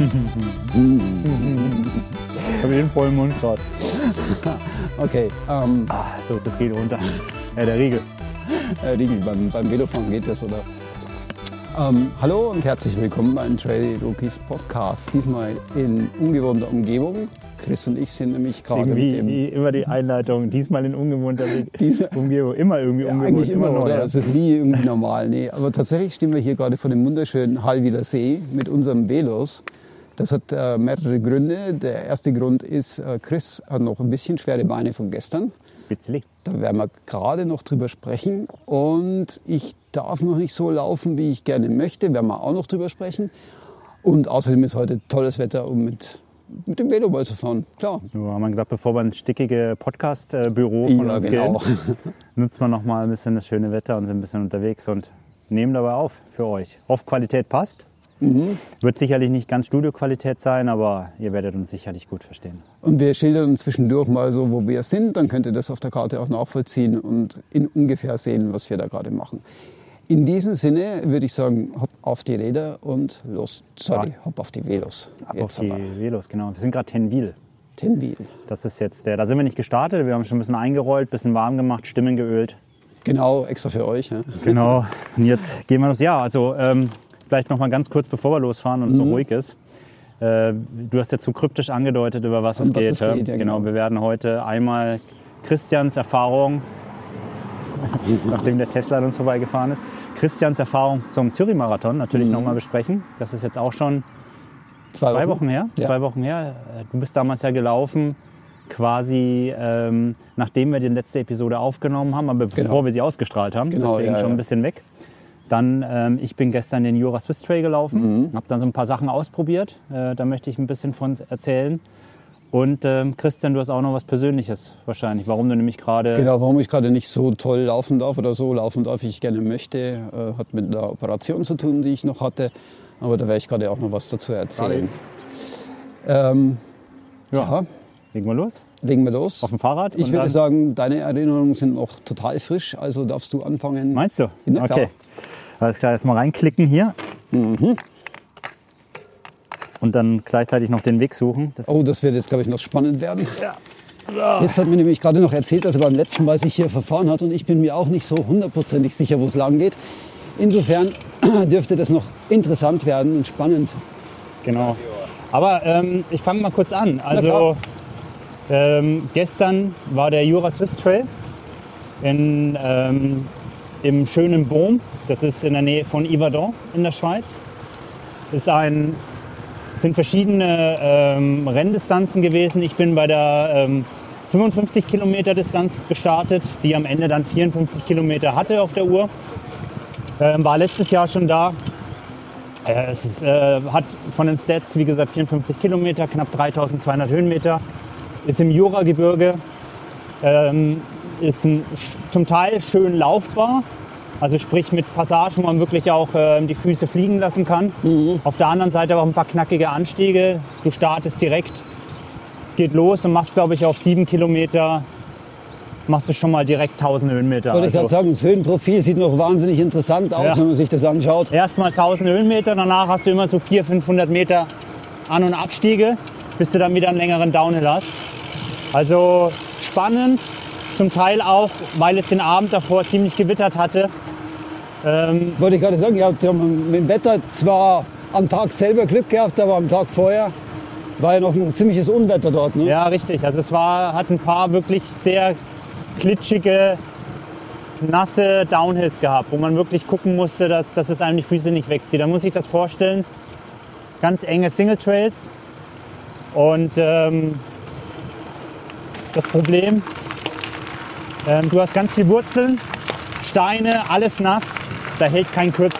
Ich habe den vollen Mund gerade. Okay, ähm, Ah, so, das geht runter. Ja, der Riegel. äh, Riegel, beim, beim Velofahren geht das, oder? Ähm, hallo und herzlich willkommen beim Trail Rookies Podcast. Diesmal in ungewohnter Umgebung. Chris und ich sind nämlich gerade mit dem wie immer die Einleitung. Diesmal in ungewohnter Umgebung. Immer irgendwie Ja, ungewohnt. eigentlich immer, oder? ja. Es ist nie irgendwie normal. Nee, aber tatsächlich stehen wir hier gerade vor dem wunderschönen Hallwiler See mit unserem Velos. Das hat äh, mehrere Gründe. Der erste Grund ist, äh, Chris hat noch ein bisschen schwere Beine von gestern. Spitzli. Da werden wir gerade noch drüber sprechen. Und ich darf noch nicht so laufen, wie ich gerne möchte. Werden wir auch noch drüber sprechen. Und außerdem ist heute tolles Wetter, um mit, mit dem Velo mal zu fahren. Klar. Nur haben wir gedacht, bevor wir ins stickige Podcast-Büro von Ja, uns genau. gehen, nutzen wir noch mal ein bisschen das schöne Wetter und sind ein bisschen unterwegs und nehmen dabei auf für euch. Hofft, Qualität passt. Mhm. Wird sicherlich nicht ganz Studioqualität sein, aber ihr werdet uns sicherlich gut verstehen. Und wir schildern zwischendurch mal so, wo wir sind. Dann könnt ihr das auf der Karte auch nachvollziehen und in ungefähr sehen, was wir da gerade machen. In diesem Sinne würde ich sagen, hopp auf die Räder und los. Sorry, hopp auf die Velos. Ab Jetzt auf die aber. Velos, genau. Wir sind gerade Tenwil. Tenwil. Das ist jetzt der. Da sind wir nicht gestartet. Wir haben schon ein bisschen eingerollt, ein bisschen warm gemacht, Stimmen geölt. Genau, extra für euch. Ja. Genau. Und jetzt gehen wir los. Ja, also ähm, vielleicht noch mal ganz kurz, bevor wir losfahren und es so Mhm. ruhig ist. Äh, du hast ja zu kryptisch angedeutet, über was es was geht. es geht, ja, genau. genau. Wir werden heute einmal Christians Erfahrung, nachdem der Tesla an uns vorbeigefahren ist, Christians Erfahrung zum Zürich-Marathon natürlich Mhm. noch mal besprechen. Das ist jetzt auch schon Zwei Zwei Wochen her? Ja. Zwei Wochen her. Äh, Du bist damals ja gelaufen, quasi ähm, nachdem wir die letzte Episode aufgenommen haben, aber bevor Genau. wir sie ausgestrahlt haben. Genau, deswegen ja, schon ja. ein bisschen weg. Dann, ähm, ich bin gestern den Jura Swiss Trail gelaufen, Mhm. habe dann so ein paar Sachen ausprobiert. Äh, da möchte ich ein bisschen von erzählen. Und ähm, Christian, du hast auch noch was Persönliches wahrscheinlich, warum du nämlich gerade Genau, warum ich gerade nicht so toll laufen darf oder so laufen darf, wie ich gerne möchte, äh, hat mit der Operation zu tun, die ich noch hatte. Aber da werde ich gerade auch noch was dazu erzählen. Ähm, ja. legen wir los. legen wir los. Auf dem Fahrrad. Ich würde sagen, deine Erinnerungen sind noch total frisch, also darfst du anfangen. Meinst du? Na klar. Alles klar, jetzt mal reinklicken hier. Mhm. Und dann gleichzeitig noch den Weg suchen. Das Oh, das wird jetzt, glaube ich, noch spannend werden. Jetzt hat mir nämlich gerade noch erzählt, dass er beim letzten Mal sich hier verfahren hat und ich bin mir auch nicht so hundertprozentig sicher, wo es lang geht. Insofern dürfte das noch interessant werden und spannend. Genau. Aber ähm, ich fange mal kurz an. Also ähm, gestern war der Jura Swiss Trail in, ähm, im schönen Boom. Das ist in der Nähe von Yverdon in der Schweiz. Ein, sind verschiedene ähm, Renndistanzen gewesen. Ich bin bei der ähm, 55 Kilometer Distanz gestartet, die am Ende dann 54 Kilometer hatte auf der Uhr. Ähm, war letztes Jahr schon da, äh, Es ist, äh, hat von den Stats, wie gesagt, 54 Kilometer, knapp 3200 Höhenmeter. Ist im Juragebirge. Ähm, ist ein, zum Teil schön laufbar. Also sprich mit Passagen, wo man wirklich auch ähm, die Füße fliegen lassen kann. Auf der anderen Seite aber auch ein paar knackige Anstiege. Du startest direkt. Es geht los und machst, glaube ich, auf sieben Kilometer machst du schon mal direkt 1000 Höhenmeter. Wollte ich gerade Also- sagen, das Höhenprofil sieht noch wahnsinnig interessant aus, Ja. wenn man sich das anschaut. Erstmal 1000 Höhenmeter, danach hast du immer so 400, 500 Meter An- und Abstiege, bis du dann wieder einen längeren Downhill hast. Also spannend, zum Teil auch, weil es den Abend davor ziemlich gewittert hatte. Ähm, Wollte ich gerade sagen, habt ja mit dem Wetter zwar am Tag selber Glück gehabt, aber am Tag vorher war ja noch ein ziemliches Unwetter dort. Ne? ja, richtig. Also es war, hat ein paar wirklich sehr klitschige, nasse Downhills gehabt, wo man wirklich gucken musste, dass, dass es einem die Füße nicht wegzieht. Da muss ich das vorstellen. Ganz enge Single Trails. Und ähm, das Problem, ähm, du hast ganz viel Wurzeln, Steine, alles nass. Da hält kein Grip.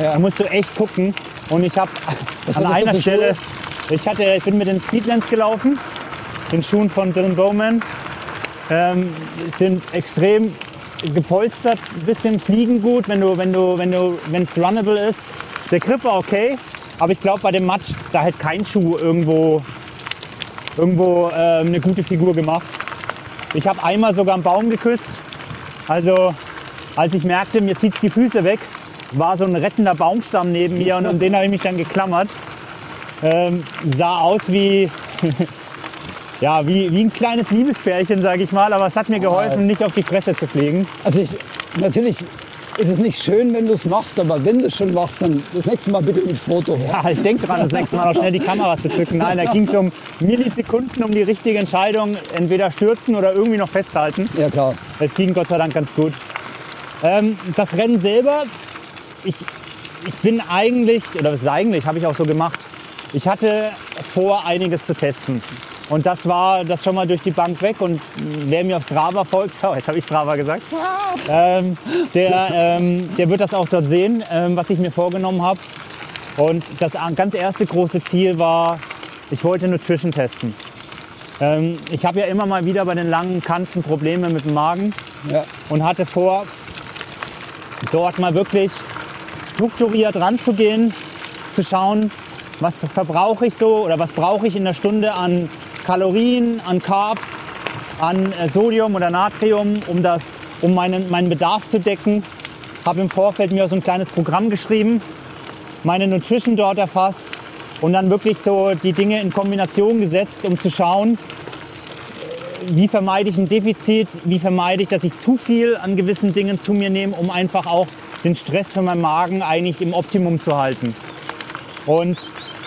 Ja. Da musst du echt gucken. Und ich habe an einer Stelle, Schuhe? ich, hatte, ich bin mit den Speedlands gelaufen, den Schuhen von Dylan Bowman. Ähm, sind extrem gepolstert, ein bisschen fliegen gut, wenn du, wenn du, wenn du, wenn es runnable ist. Der Grip war okay, aber ich glaube bei dem Matsch, da hätte kein Schuh irgendwo, irgendwo ähm, eine gute Figur gemacht. Ich habe einmal sogar einen Baum geküsst. Also als ich merkte, mir zieht die Füße weg, war so ein rettender Baumstamm neben mir und um den habe ich mich dann geklammert. Ähm, sah aus wie, ja, wie, wie ein kleines Liebespärchen, sage ich mal, aber es hat mir geholfen, nicht auf die Fresse zu fliegen. Also ich, natürlich ist es nicht schön, wenn du es machst, aber wenn du es schon machst, dann das nächste Mal bitte mit Foto. Ja, ich denke dran, das nächste Mal noch schnell die Kamera zu zücken. Nein, da ging es um Millisekunden, um die richtige Entscheidung, entweder stürzen oder irgendwie noch festhalten. Ja, klar. Es ging Gott sei Dank ganz gut. Ähm, das Rennen selber, ich, ich bin eigentlich, oder was ist eigentlich, habe ich auch so gemacht, ich hatte vor, einiges zu testen. Und das war das schon mal durch die Bank weg. Und wer mir auf Strava folgt, oh, jetzt habe ich Strava gesagt, ähm, der, ähm, der wird das auch dort sehen, ähm, was ich mir vorgenommen habe. Und das ganz erste große Ziel war, ich wollte Nutrition testen. Ähm, ich habe ja immer mal wieder bei den langen Kanten Probleme mit dem Magen Ja. und hatte vor, dort mal wirklich strukturiert ranzugehen, zu schauen, was verbrauche ich so oder was brauche ich in der Stunde an Kalorien, an Carbs, an äh, Sodium oder Natrium, um, das, um meinen, meinen Bedarf zu decken. Habe im Vorfeld mir so ein kleines Programm geschrieben, meine Nutrition dort erfasst und dann wirklich so die Dinge in Kombination gesetzt, um zu schauen, wie vermeide ich ein Defizit, wie vermeide ich, dass ich zu viel an gewissen Dingen zu mir nehme, um einfach auch den Stress für meinen Magen eigentlich im Optimum zu halten. Und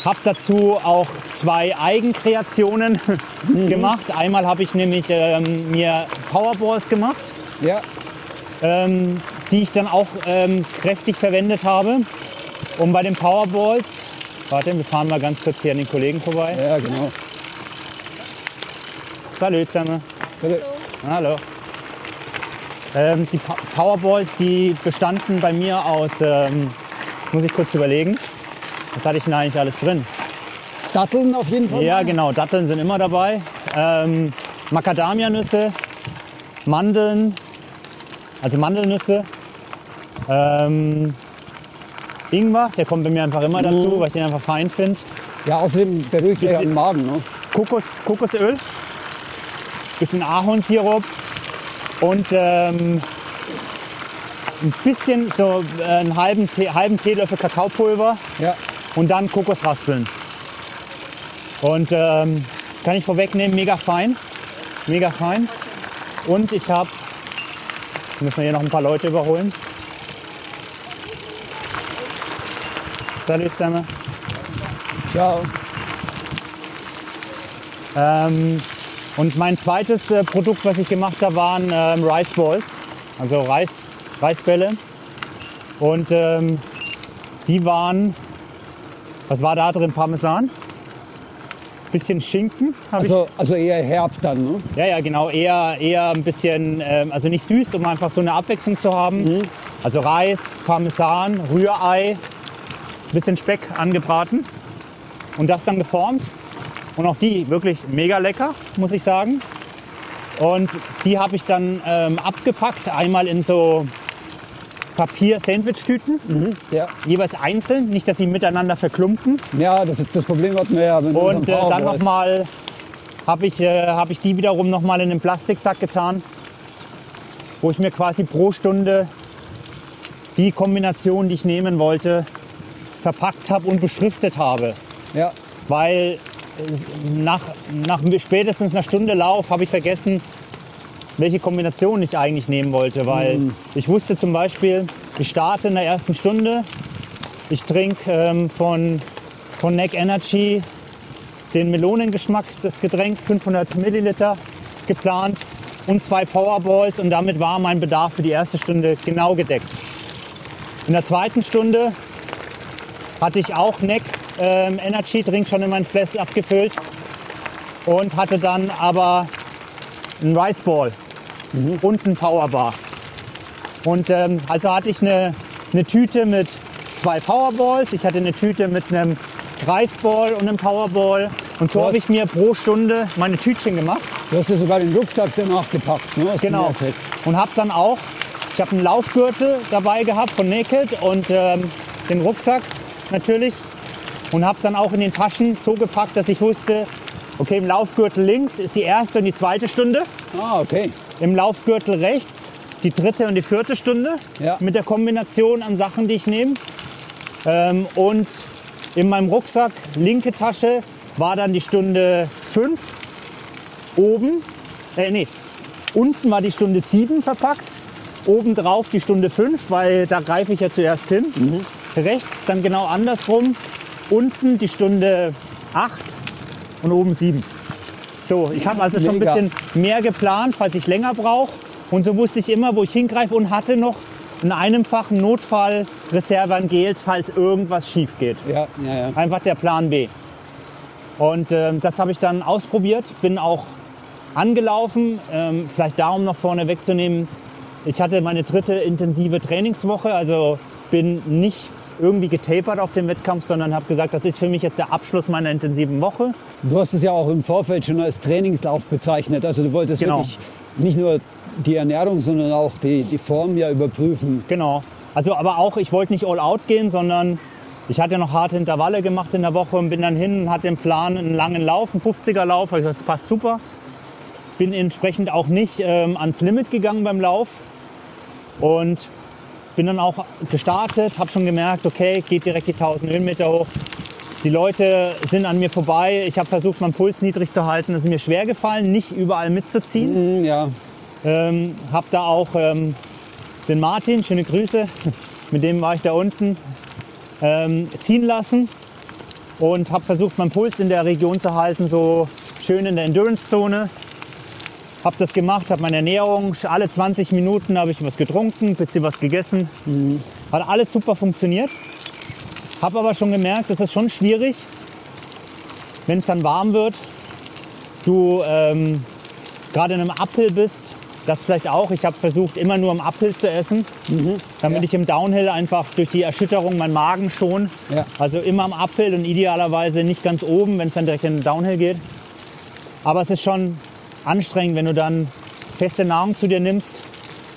habe dazu auch zwei Eigenkreationen gemacht. Einmal habe ich nämlich ähm, mir Powerballs gemacht, Ja, ähm, die ich dann auch ähm, kräftig verwendet habe. Und bei den Powerballs, warte, wir fahren mal ganz kurz hier an den Kollegen vorbei. ja, genau. Salut zusammen. So, Hallo. Ähm, die Pa- Powerballs, die bestanden bei mir aus, ähm, muss ich kurz überlegen, was hatte ich denn eigentlich alles drin? Datteln auf jeden Fall. Ja, genau, Datteln sind immer dabei. Ähm, Macadamianüsse, Mandeln, also Mandelnüsse. Ähm, Ingwer, der kommt bei mir einfach immer dazu, Mhm. weil ich den einfach fein finde. Ja, außerdem beruhigt er den Magen. Ne? Kokos, Kokosöl, bisschen Ahornsirup und ähm, ein bisschen, so äh, einen halben, Tee, halben Teelöffel Kakaopulver Ja, und dann Kokosraspeln. Und ähm, kann ich vorwegnehmen, mega fein, mega fein. Und ich habe, müssen wir hier noch ein paar Leute überholen. Salut zusammen. ja, Ähm, und mein zweites äh, Produkt, was ich gemacht habe, waren ähm, Rice Balls, also Reis, Reisbälle. Und ähm, die waren, was war da drin? Parmesan, bisschen Schinken also, also eher herb dann. Ne? Ja, ja, genau, eher, eher ein bisschen, ähm, also nicht süß, um einfach so eine Abwechslung zu haben. Also Reis, Parmesan, Rührei, bisschen Speck angebraten und das dann geformt. Und auch die wirklich mega lecker, muss ich sagen. Und die habe ich dann ähm, abgepackt, einmal in so Papier-Sandwich-Tüten, Ja. jeweils einzeln, nicht, dass sie miteinander verklumpen. ja, das, das Problem hatten wir ja. Und äh, dann nochmal habe ich, äh, hab ich die wiederum nochmal in den Plastiksack getan, wo ich mir quasi pro Stunde die Kombination, die ich nehmen wollte, verpackt habe und beschriftet habe. Ja, Weil äh, nach, nach spätestens einer Stunde Lauf habe ich vergessen, welche Kombination ich eigentlich nehmen wollte. Weil ich wusste zum Beispiel, ich starte in der ersten Stunde, ich trinke ähm, von, von Neck Energy den Melonengeschmack, das Getränk, 500 Milliliter geplant und zwei Powerballs und damit war mein Bedarf für die erste Stunde genau gedeckt. In der zweiten Stunde hatte ich auch Neck ähm, Energy Drink schon in mein Flash abgefüllt und hatte dann aber einen Rice Ball und einen Powerbar. Und ähm, also hatte ich eine, eine Tüte mit zwei Powerballs, ich hatte eine Tüte mit einem Rice Ball und einem Powerball und so habe ich mir pro Stunde meine Tütchen gemacht. du hast ja sogar den Rucksack danach gepackt. Ne? Genau. Und habe dann auch, ich habe einen Laufgürtel dabei gehabt von Naked und ähm, den Rucksack natürlich. Und habe dann auch in den Taschen so gepackt, dass ich wusste, okay, im Laufgürtel links ist die erste und die zweite Stunde. Ah, okay. Im Laufgürtel rechts die dritte und die vierte Stunde Ja. mit der Kombination an Sachen, die ich nehme. Ähm, und in meinem Rucksack, linke Tasche, war dann die Stunde 5 oben, äh, nee, unten war die Stunde 7 verpackt, oben drauf die Stunde 5, weil da greife ich ja zuerst hin. Rechts dann genau andersrum, unten die Stunde 8 und oben 7. So, ich habe also schon ein Mega. bisschen mehr geplant, falls ich länger brauche. Und so wusste ich immer, wo ich hingreife und hatte noch in einem Fach einen Notfallreserve an Gels, falls irgendwas schief geht. Ja, ja, ja. Einfach der Plan B. Und ähm, das habe ich dann ausprobiert, bin auch angelaufen. Ähm, vielleicht darum noch vorne wegzunehmen, ich hatte meine dritte intensive Trainingswoche, also bin nicht irgendwie getapert auf dem Wettkampf, sondern habe gesagt, das ist für mich jetzt der Abschluss meiner intensiven Woche. Du hast es ja auch im Vorfeld schon als Trainingslauf bezeichnet. Also du wolltest Genau. wirklich nicht nur die Ernährung, sondern auch die, die Form ja überprüfen. Genau. Also aber auch, ich wollte nicht all out gehen, sondern ich hatte noch harte Intervalle gemacht in der Woche und bin dann hin und hatte den Plan, einen langen Lauf, einen 50er Lauf. Also das passt super. Bin entsprechend auch nicht ähm, ans Limit gegangen beim Lauf und bin dann auch gestartet, habe schon gemerkt, okay, geht direkt die 1000 Höhenmeter hoch. Die Leute sind an mir vorbei. Ich habe versucht, meinen Puls niedrig zu halten. Es ist mir schwer gefallen, nicht überall mitzuziehen. Hm, Ja, Ähm, hab da auch ähm, den Martin, schöne Grüße, mit dem war ich da unten, ähm, ziehen lassen und habe versucht, meinen Puls in der Region zu halten, so schön in der Endurance-Zone. Habe das gemacht, habe meine Ernährung, alle 20 Minuten habe ich was getrunken, bisschen was gegessen. Hat alles super funktioniert. Habe aber schon gemerkt, das ist schon schwierig, wenn es dann warm wird. Du ähm, gerade in einem Uphill bist, das vielleicht auch. Ich habe versucht, immer nur im Uphill zu essen, damit Ja. ich im Downhill einfach durch die Erschütterung meinen Magen schon. Ja. Also immer am Uphill und idealerweise nicht ganz oben, wenn es dann direkt in den Downhill geht. Aber es ist schon anstrengend, wenn du dann feste Nahrung zu dir nimmst,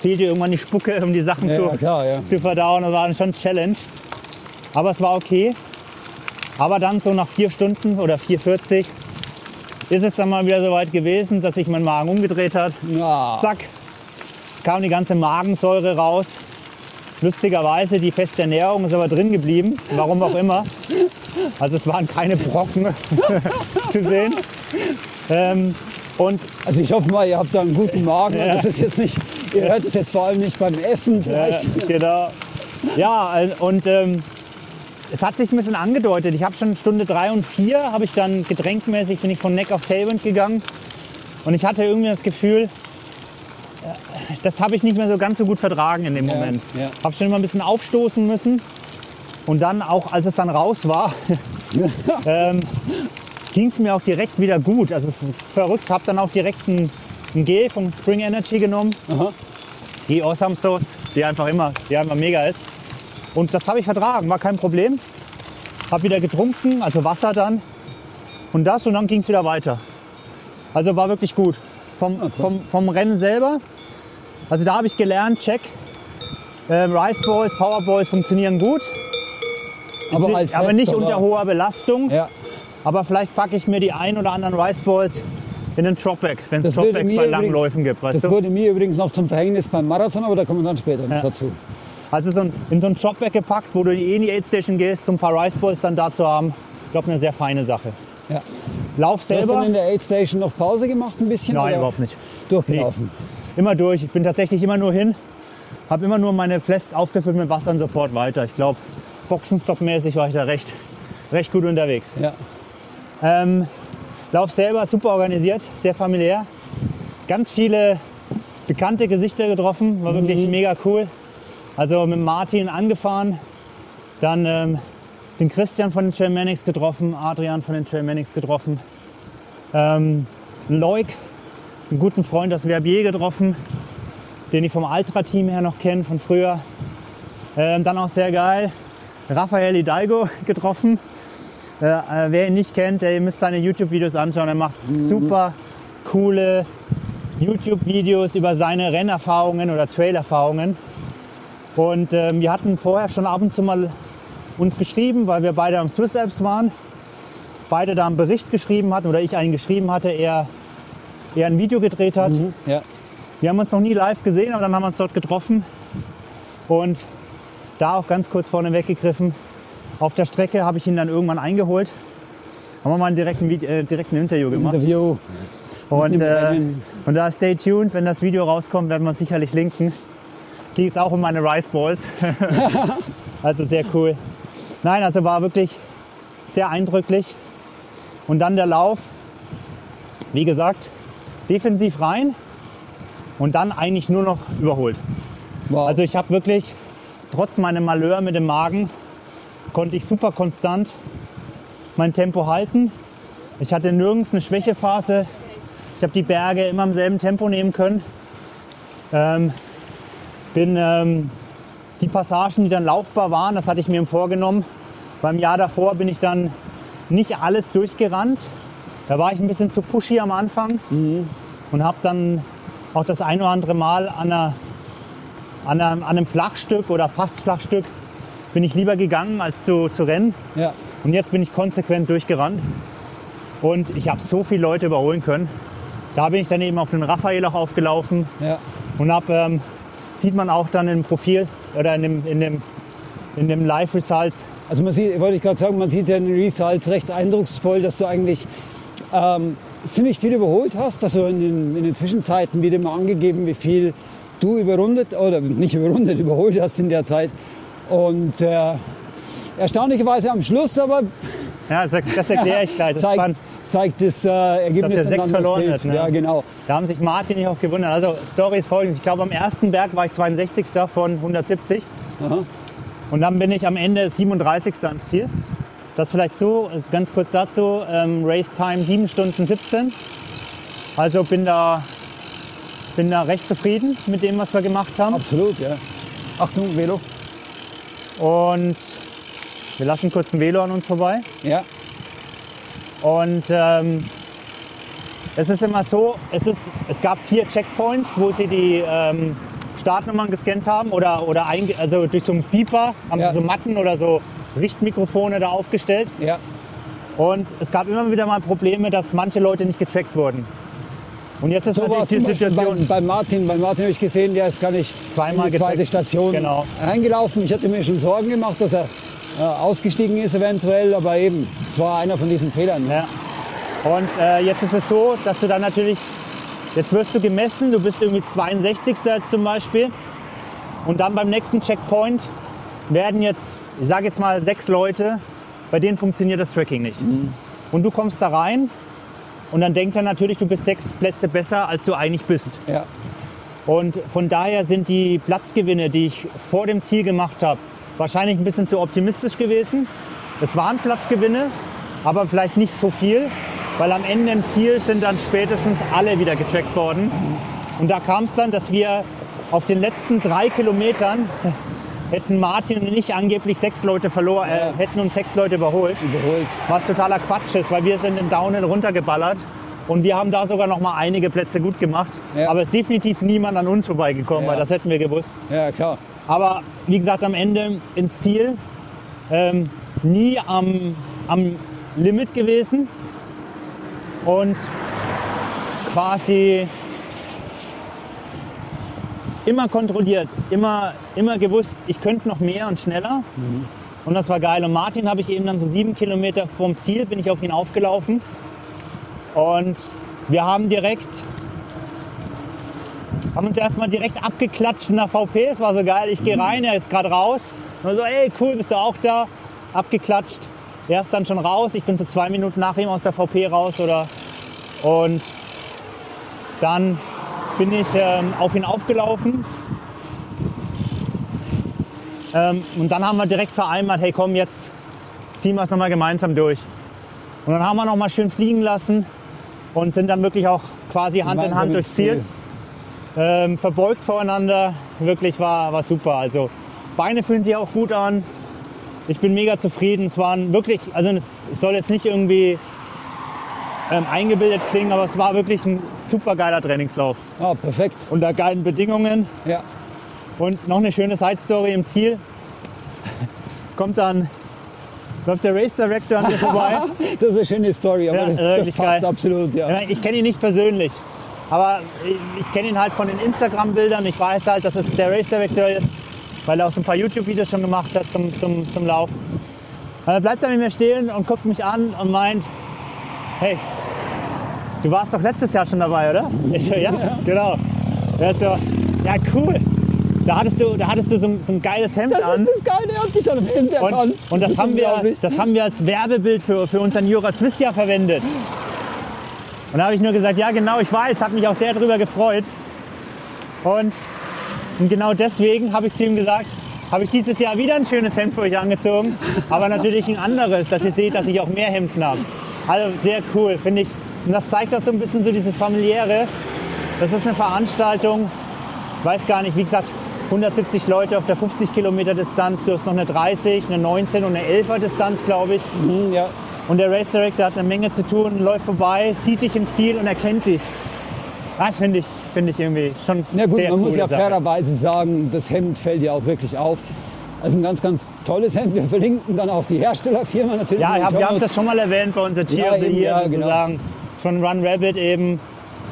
fehlt dir irgendwann die Spucke, um die Sachen ja, zu, klar, ja. zu verdauen. Das war schon Challenge. Aber es war okay. Aber dann so nach vier Stunden oder 4,40 ist es dann mal wieder so weit gewesen, dass sich mein Magen umgedreht hat. Ja. Zack, kam die ganze Magensäure raus. Lustigerweise, die feste Ernährung ist aber drin geblieben, warum auch immer. Also es waren keine Brocken zu sehen. Ähm, und Also ich hoffe mal, ihr habt da einen guten Magen. Ja. Das ist jetzt nicht, ihr hört es jetzt vor allem nicht beim Essen vielleicht. Äh, genau. Ja, und ähm, es hat sich ein bisschen angedeutet. Ich habe schon Stunde drei und vier, habe ich dann getränkmäßig, bin ich von Neck auf Tailwind gegangen. Und ich hatte irgendwie das Gefühl, äh, das habe ich nicht mehr so ganz so gut vertragen in dem Ja, Moment. ja. Habe schon immer ein bisschen aufstoßen müssen. Und dann auch, als es dann raus war, ähm, ging es mir auch direkt wieder gut. Also es ist verrückt. Habe dann auch direkt ein, ein Gel von Spring Energy genommen Aha. die Awesome Sauce, die einfach immer, die einfach mega ist. Und das habe ich vertragen, war kein Problem. Habe wieder getrunken, also Wasser dann. Und das und dann ging es wieder weiter. Also war wirklich gut. Vom, vom, vom Rennen selber, also da habe ich gelernt, check, ähm, Rice Balls, Power Balls funktionieren gut. Aber Sind- aber nicht unter hoher Belastung. Ja. Aber vielleicht packe ich mir die ein oder anderen Rice Balls in den Dropback, wenn es Dropbacks bei langen Läufen gibt. Weißt Das du? wurde mir übrigens noch zum Verhängnis beim Marathon, aber da kommen wir dann später noch Ja. dazu. Also so ein, in so ein Dropback gepackt, wo du eh in die Aid Station gehst, so ein paar Rice Balls dann da zu haben. Ich glaube, eine sehr feine Sache. Ja. Lauf Du hast dann selber? in der Aid Station noch Pause gemacht ein bisschen? Nein, überhaupt nicht. Durchgelaufen. Immer durch. Ich bin tatsächlich immer nur hin, habe immer nur meine Flask aufgefüllt mit Wasser und sofort weiter. Ich glaube, Boxenstopp-mäßig war ich da recht, recht gut unterwegs. Ja. Ähm, Lauf selber super organisiert, sehr familiär. Ganz viele bekannte Gesichter getroffen, war wirklich mega cool. Also mit Martin angefahren, dann ähm, den Christian von den Trailmanics getroffen, Adrian von den Trailmanics getroffen, ähm, Leuk, einen guten Freund aus Verbier getroffen, den ich vom Ultra-Team her noch kenne, von früher. Ähm, dann auch sehr geil, Rafael Hidalgo getroffen. Äh, äh, wer ihn nicht kennt, der ihr müsst seine YouTube-Videos anschauen. Er macht super coole YouTube-Videos über seine Rennerfahrungen oder Trailerfahrungen. Und ähm, wir hatten vorher schon ab und zu mal uns geschrieben, weil wir beide am Swiss Alps waren. Beide da einen Bericht geschrieben hatten oder ich einen geschrieben hatte, er, er ein Video gedreht hat. Ja. Wir haben uns noch nie live gesehen, aber dann haben wir uns dort getroffen und da auch ganz kurz vorne weggegriffen. Auf der Strecke habe ich ihn dann irgendwann eingeholt. Haben wir mal einen direkten, äh, direkten Interview gemacht. Interview. Und, äh, und da stay tuned, wenn das Video rauskommt, werden wir es sicherlich linken. Geht auch um meine Rice Balls. also sehr cool. Nein, also war wirklich sehr eindrücklich. Und dann der Lauf, wie gesagt, defensiv rein und dann eigentlich nur noch überholt. Wow. Also ich habe wirklich, trotz meinem Malheur mit dem Magen, konnte ich super konstant mein Tempo halten. Ich hatte nirgends eine Schwächephase. Ich habe die Berge immer im selben Tempo nehmen können. Ähm, bin ähm, die Passagen, die dann laufbar waren, das hatte ich mir vorgenommen. Beim Jahr davor bin ich dann nicht alles durchgerannt. Da war ich ein bisschen zu pushy am Anfang und habe dann auch das ein oder andere Mal an, einer, an, einem, an einem Flachstück oder fast Flachstück bin ich lieber gegangen als zu, zu rennen. ja. Und jetzt bin ich konsequent durchgerannt. Und ich habe so viele Leute überholen können. Da bin ich dann eben auf den Raphael auch aufgelaufen Ja. und hab, ähm, sieht man auch dann im Profil oder in dem, in dem, in dem Live-Results. Also man sieht, wollte ich gerade sagen, man sieht ja in den Results recht eindrucksvoll, dass du eigentlich ähm, ziemlich viel überholt hast. Also in den, in den Zwischenzeiten wird immer angegeben, wie viel du überrundet oder nicht überrundet, überholt hast in der Zeit. Und äh, erstaunlicherweise am Schluss aber Ja, das, das erkläre ich gleich. Das zeigt, zeigt das äh, Ergebnis Dass er sechs verloren hat, ne? Ja, genau. da haben sich Martin nicht auch gewundert. Also Story ist folgendes. Ich glaube am ersten Berg war ich 62. von 170. Aha. Und dann bin ich am Ende 37. ans Ziel. Das vielleicht so, ganz kurz dazu, ähm, Race Time 7 Stunden 17. Also bin da, bin da recht zufrieden mit dem, was wir gemacht haben. Absolut, ja. Achtung, Velo. Und wir lassen kurz ein Velo an uns vorbei. Ja, Und ähm, es ist immer so, es, ist, es gab vier Checkpoints, wo sie die ähm, Startnummern gescannt haben oder, oder einge also durch so einen Beeper haben Ja. sie so Matten oder so Richtmikrofone da aufgestellt. ja. Und es gab immer wieder mal Probleme, dass manche Leute nicht getrackt wurden. Und jetzt ist So natürlich die Beispiel bei, Situation. bei Martin. Bei Martin habe ich gesehen, der ist gar nicht Zweimal in die zweite. Station Genau. reingelaufen. Ich hatte mir schon Sorgen gemacht, dass er äh, ausgestiegen ist eventuell, aber eben, es war einer von diesen Fehlern. Ja. Und äh, jetzt ist es so, dass du dann natürlich, jetzt wirst du gemessen, du bist irgendwie 62. jetzt zum Beispiel. Und dann beim nächsten Checkpoint werden jetzt, ich sage jetzt mal sechs Leute, bei denen funktioniert das Tracking nicht. Und du kommst da rein und dann denkt er natürlich, du bist sechs Plätze besser, als du eigentlich bist. Ja. Und von daher sind die Platzgewinne, die ich vor dem Ziel gemacht habe, wahrscheinlich ein bisschen zu optimistisch gewesen. Es waren Platzgewinne, aber vielleicht nicht so viel, weil am Ende im Ziel sind dann spätestens alle wieder getrackt worden. Und da kam es dann, dass wir auf den letzten drei Kilometern hätten Martin und ich angeblich sechs Leute verloren, äh, Ja. hätten uns sechs Leute überholt. Überholt. Was totaler Quatsch ist, weil wir sind im Downhill runtergeballert und wir haben da sogar noch mal einige Plätze gut gemacht. Ja. Aber es ist definitiv niemand an uns vorbeigekommen, Ja. weil das hätten wir gewusst. Ja, klar. Aber wie gesagt, am Ende ins Ziel ähm, nie am, am Limit gewesen und quasi immer kontrolliert, immer, immer gewusst, ich könnte noch mehr und schneller. Und das war geil. Und Martin habe ich eben dann so sieben Kilometer vom Ziel, bin ich auf ihn aufgelaufen. Und wir haben direkt, haben uns erstmal direkt abgeklatscht in der VP. Es war so geil. Ich gehe rein, er ist gerade raus. Und so, ey, cool, bist du auch da? Abgeklatscht. Er ist dann schon raus. Ich bin so zwei Minuten nach ihm aus der VP raus oder. Und dann bin ich ähm, auf ihn aufgelaufen. Ähm, und dann haben wir direkt vereinbart, hey komm, jetzt ziehen wir es nochmal gemeinsam durch. Und dann haben wir nochmal schön fliegen lassen und sind dann wirklich auch quasi Hand in Hand durchs Ziel. Ähm, verbeugt voreinander, wirklich war, war super. Also Beine fühlen sich auch gut an. Ich bin mega zufrieden. Es waren wirklich, also es soll jetzt nicht irgendwie ähm, eingebildet klingen, aber es war wirklich ein super geiler Trainingslauf. Ah, perfekt. Unter geilen Bedingungen. Ja. Und noch eine schöne Side-Story im Ziel. Kommt dann, läuft der Race Director an mir vorbei. Das ist eine schöne Story, aber Ja, das, das wirklich passt geil. absolut. Ja. Ja, Ich kenne ihn nicht persönlich. Aber ich, ich kenne ihn halt von den Instagram-Bildern. Ich weiß halt, dass es der Race Director ist, weil er auch so ein paar YouTube-Videos schon gemacht hat zum, zum, zum Lauf. Und er bleibt dann mit mir stehen und guckt mich an und meint, hey, du warst doch letztes Jahr schon dabei, oder? Ich so, ja, genau. Ist so, ja cool. Da hattest du, da hattest du so, ein, so ein geiles Hemd Das an. ist das Geile, er hat dich an dem Hemd Und, erkannt. und das, ist haben wir, das haben wir als Werbebild für, für unseren Jura Swiss Jahr verwendet. Und da habe ich nur gesagt, ja genau, ich weiß, habe mich auch sehr darüber gefreut. Und, und genau deswegen habe ich zu ihm gesagt, habe ich dieses Jahr wieder ein schönes Hemd für euch angezogen, aber natürlich ein anderes, dass ihr seht, dass ich auch mehr Hemden habe. Also sehr cool, finde ich. Und das zeigt auch so ein bisschen so dieses familiäre. Das ist eine Veranstaltung, weiß gar nicht, wie gesagt, 170 Leute auf der 50 Kilometer Distanz. Du hast noch eine 30, eine 19 und eine 11er Distanz, glaube ich. Mhm, ja. Und der Race Director hat eine Menge zu tun, läuft vorbei, sieht dich im Ziel und erkennt dich. Das finde ich, finde ich irgendwie schon Na gut, sehr man muss ja Sache. fairerweise sagen, das Hemd fällt ja auch wirklich auf. Also ein ganz, ganz tolles Hemd. Wir verlinken dann auch die Herstellerfirma natürlich. Ja, hab, wir haben das schon mal erwähnt bei unserer Cheer Ja, eben, Year ja, genau. sozusagen. Das ist von Run Rabbit eben.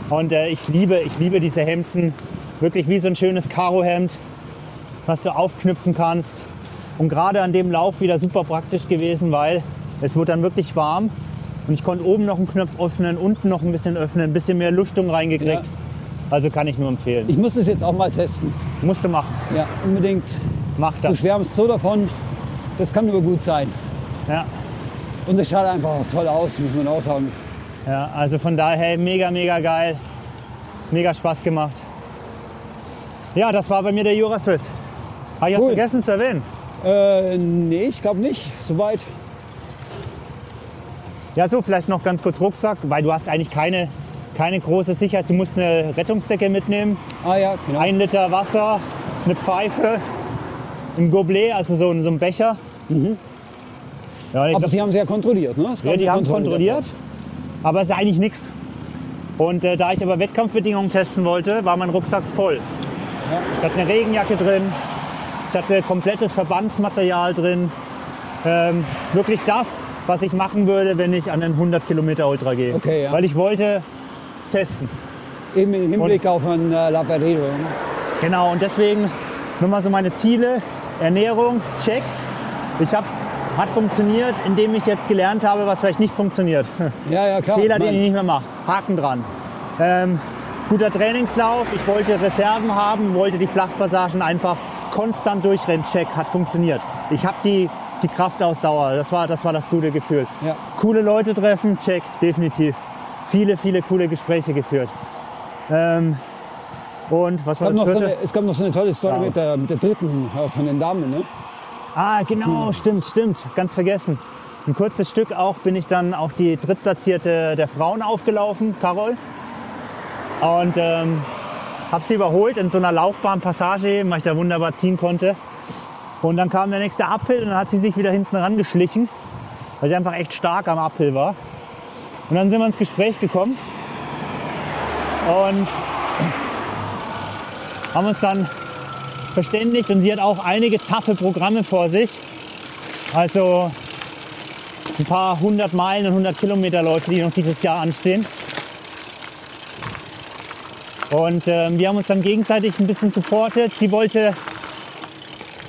Und äh, ich, liebe, ich liebe diese Hemden. Wirklich wie so ein schönes Karohemd, was du aufknüpfen kannst. Und gerade an dem Lauf wieder super praktisch gewesen, weil es wurde dann wirklich warm. Und ich konnte oben noch einen Knopf öffnen, unten noch ein bisschen öffnen, ein bisschen mehr Lüftung reingekriegt. Ja. Also kann ich nur empfehlen. Ich muss das jetzt auch mal testen. Musste machen. Ja, unbedingt. Mach Du das. schwärmst so davon, das kann nur gut sein. Ja. Und es schaut einfach toll aus, muss man auch sagen. Ja, also von daher mega, mega geil. Mega Spaß gemacht. Ja, das war bei mir der Jura Swiss. Habe ich was Cool. vergessen zu erwähnen? Äh, nee, ich glaube nicht. Soweit. Ja, so vielleicht noch ganz kurz Rucksack, weil du hast eigentlich keine, keine große Sicherheit. Du musst eine Rettungsdecke mitnehmen, Ah ja, genau. ein Liter Wasser, eine Pfeife, ein Gobelet, also so, ein- so ein Becher. Ja, und ich Aber glaub, Sie haben es ja kontrolliert, ne? Ja, die haben es kontrolliert, aber es ist eigentlich nichts. Und äh, da ich aber Wettkampfbedingungen testen wollte, war mein Rucksack voll. Ja. Ich hatte eine Regenjacke drin, ich hatte komplettes Verbandsmaterial drin. Ähm, wirklich das, was ich machen würde, wenn ich an den 100 Kilometer Ultra gehe. Okay, ja. Weil ich wollte testen. Eben im Hinblick auf ein äh, Laveredo. Ne? Genau, und deswegen nochmal so meine Ziele. Ernährung, check. Ich habe hat funktioniert, indem ich jetzt gelernt habe, was vielleicht nicht funktioniert. Ja, ja, klar. Fehler, mein, ich nicht mehr mache. Haken dran. Ähm, guter Trainingslauf. Ich wollte Reserven haben, wollte die Flachpassagen einfach konstant durchrennen. Check, hat funktioniert. Ich habe die, die Kraftausdauer. Das war, das war das gute Gefühl. Ja. Coole Leute treffen. Check, definitiv. Viele, viele coole Gespräche geführt. Ähm, und was Es war gab, das noch so eine, es gab noch so eine tolle Story Ja. mit, der, mit der dritten von den Damen. Ne? Ah, genau, stimmt, stimmt. Ganz vergessen. Ein kurzes Stück auch bin ich dann auf die drittplatzierte der Frauen aufgelaufen, Carol. Und ähm, habe sie überholt in so einer Laufbahnpassage, weil ich da wunderbar ziehen konnte. Und dann kam der nächste Uphill und dann hat sie sich wieder hinten rangeschlichen, weil sie einfach echt stark am Uphill war. Und dann sind wir ins Gespräch gekommen und haben uns dann verständigt und sie hat auch einige taffe Programme vor sich. Also ein paar hundert Meilen und 100 Kilometer Läufe, die noch dieses Jahr anstehen. Und ähm, wir haben uns dann gegenseitig ein bisschen supportet. Sie wollte,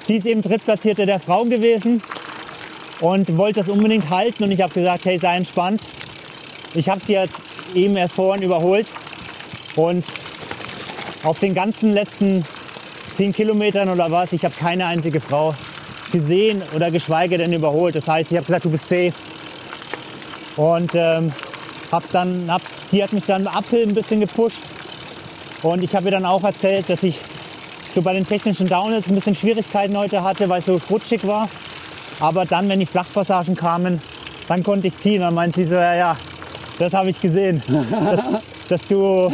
sie ist eben Drittplatzierte der Frauen gewesen und wollte das unbedingt halten. Und ich habe gesagt, hey, sei entspannt. Ich habe sie jetzt eben erst vorhin überholt. Und auf den ganzen letzten 10 Kilometern oder was, ich habe keine einzige Frau gesehen oder geschweige denn überholt. Das heißt, ich habe gesagt, du bist safe. Und ähm, hab dann, hab, sie hat mich dann Uphill ein bisschen gepusht. Und ich habe ihr dann auch erzählt, dass ich so bei den technischen Downhills ein bisschen Schwierigkeiten heute hatte, weil es so rutschig war. Aber dann, wenn die Flachpassagen kamen, dann konnte ich ziehen. Dann meint sie so, ja, ja, das habe ich gesehen. Dass, dass, du,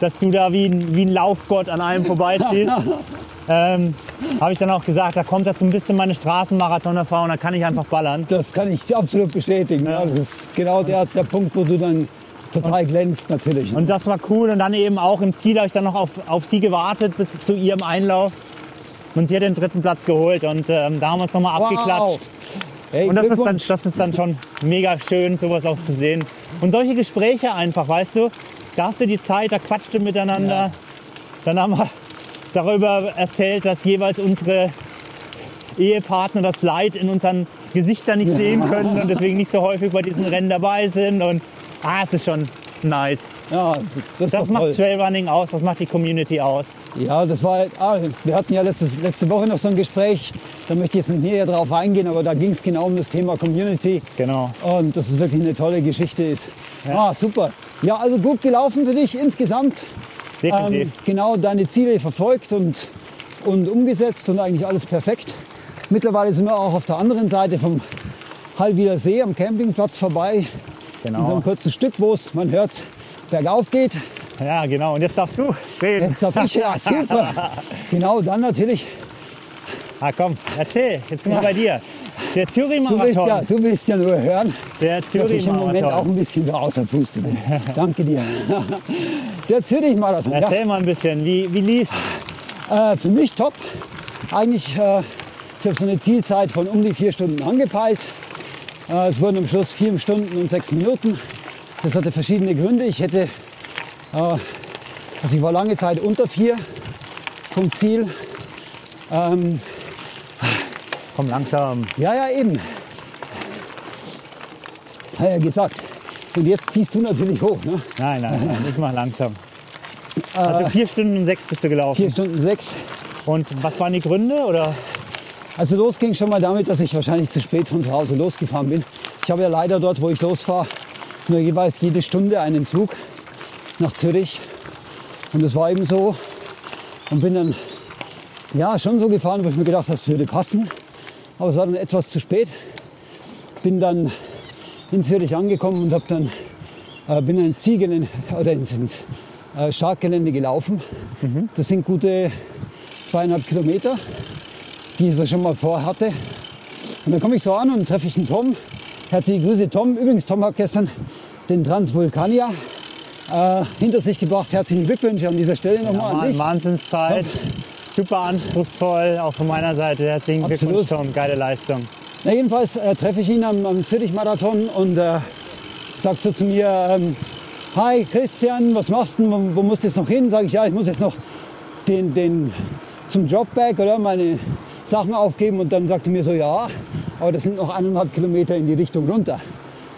dass du da wie ein, wie ein Laufgott an einem vorbeiziehst. ähm, habe ich dann auch gesagt, da kommt jetzt so ein bisschen meine Straßenmarathon-Erfahrung, da kann ich einfach ballern. Das kann ich absolut bestätigen. Ja. Ja. Das ist genau der, der Punkt, wo du dann total glänzt natürlich. Und das war cool. Und dann eben auch im Ziel habe ich dann noch auf, auf sie gewartet bis zu ihrem Einlauf. Und sie hat den dritten Platz geholt und ähm, da haben wir uns nochmal Wow. abgeklatscht. hey, Und das ist, dann, das ist dann schon mega schön, sowas auch zu sehen. Und solche Gespräche einfach, weißt du, Da hast du die Zeit, da quatscht ihr miteinander. Ja. Dann haben wir darüber erzählt, dass jeweils unsere Ehepartner das Leid in unseren Gesichtern nicht sehen können und deswegen nicht so häufig bei diesen Rennen dabei sind. Und ah, es ist schon nice. Ja, das, Das macht toll. Trailrunning aus, das macht die Community aus. Ja, das war, ah, wir hatten ja letztes, letzte Woche noch so ein Gespräch, da möchte ich jetzt nicht näher drauf eingehen, aber da ging es genau um das Thema Community Genau. und dass es wirklich eine tolle Geschichte ist. Ja. Ah, super. Ja, also gut gelaufen für dich insgesamt. Definitiv. Ähm, genau deine Ziele verfolgt und, und umgesetzt und eigentlich alles perfekt. Mittlerweile sind wir auch auf der anderen Seite vom Hallwiler See am Campingplatz vorbei. In so genau. einem kurzen Stück, wo es, man hört, bergauf geht. Ja, genau. Und jetzt darfst du reden. Jetzt darf ich, ja, super. Genau, dann natürlich Ah, komm, erzähl. Jetzt sind wir Ja. bei dir. Der Du willst, ja, Zürich-Marathon. du willst ja nur hören, Der dass ich im Moment auch Zürich-Marathon. ein bisschen so außer Puste bin. Danke dir. Der Zürich-Marathon. Ja. Erzähl mal ein bisschen, wie, wie lief's? Äh, für mich top. Eigentlich, äh, ich habe so eine Zielzeit von um die vier Stunden angepeilt. Äh, es wurden am Schluss vier Stunden und sechs Minuten. Das hatte verschiedene Gründe. Ich hätte, äh, also ich war lange Zeit unter vier vom Ziel. Ähm, Komm langsam. ja, ja, eben. Hat ja gesagt. Und jetzt ziehst du natürlich hoch. Ne? Nein, nein, nein, ich mach langsam. Also vier Stunden und sechs bist du gelaufen. Vier Stunden sechs. Und was waren die Gründe? Oder? Also los ging schon mal damit, dass ich wahrscheinlich zu spät von zu Hause losgefahren bin. Ich habe ja leider dort, wo ich losfahre, nur jeweils jede Stunde einen Zug nach Zürich. Und das war eben so. Und bin dann ja schon so gefahren, wo ich mir gedacht habe, es würde passen. Aber es war dann etwas zu spät. Bin dann in Zürich angekommen und habe dann äh, bin dann ins Zielgelände oder ins, ins äh, Startgelände gelaufen. Das sind gute zweieinhalb Kilometer die ich so schon mal vorhatte. Und dann komme ich so an und treffe ich den Tom. Herzliche Grüße, Tom. Übrigens, Tom hat gestern den Transvulkanier äh, hinter sich gebracht. Herzlichen Glückwunsch an dieser Stelle nochmal an Ja, dich. Wahnsinnszeit. Super anspruchsvoll, auch von meiner Seite. Herzlichen. Glückwunsch, Tom. Geile Leistung. Na, jedenfalls äh, treffe ich ihn am, am Zürich-Marathon und äh, sagt so zu mir, ähm, Hi Christian, was machst du? Wo, wo musst du jetzt noch hin? Sage ich, ja, ich muss jetzt noch den, den zum Dropback oder meine Sachen aufgeben. Und dann sagte mir so, ja, aber das sind noch eineinhalb Kilometer in die Richtung runter.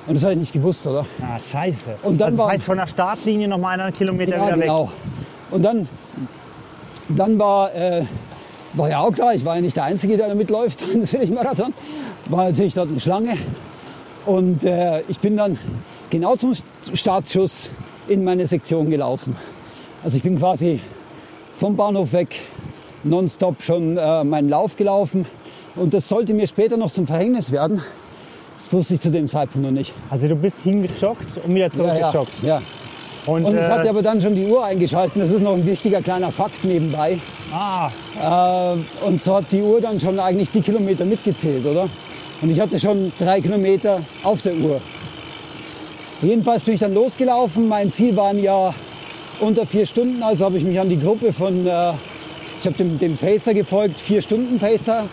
Und das habe ich nicht gewusst, oder? Ah, scheiße. Und dann also das war- heißt von der Startlinie noch mal einen Kilometer Ja, wieder weg. genau. Und dann, dann war, äh, war ja auch klar, ich war ja nicht der Einzige, der da mitläuft, natürlich Marathon. War natürlich dort eine Schlange. Und äh, ich bin dann genau zum Startschuss in meine Sektion gelaufen. Also ich bin quasi vom Bahnhof weg nonstop schon äh, meinen Lauf gelaufen. Und das sollte mir später noch zum Verhängnis werden. Das wusste ich zu dem Zeitpunkt noch nicht. Also du bist hingejoggt und wieder Ja, zurückgejoggt. ja, ja. Und, Und ich äh, hatte aber dann schon die Uhr eingeschalten. Das ist noch ein wichtiger kleiner Fakt nebenbei. ah, Äh, und so hat die Uhr dann schon eigentlich die Kilometer mitgezählt, oder? Und ich hatte schon drei Kilometer auf der Uhr. Jedenfalls bin ich dann losgelaufen. Mein Ziel waren ja unter vier Stunden. Also habe ich mich an die Gruppe von, äh, ich habe dem, dem Pacer gefolgt, vier Stunden Pacer.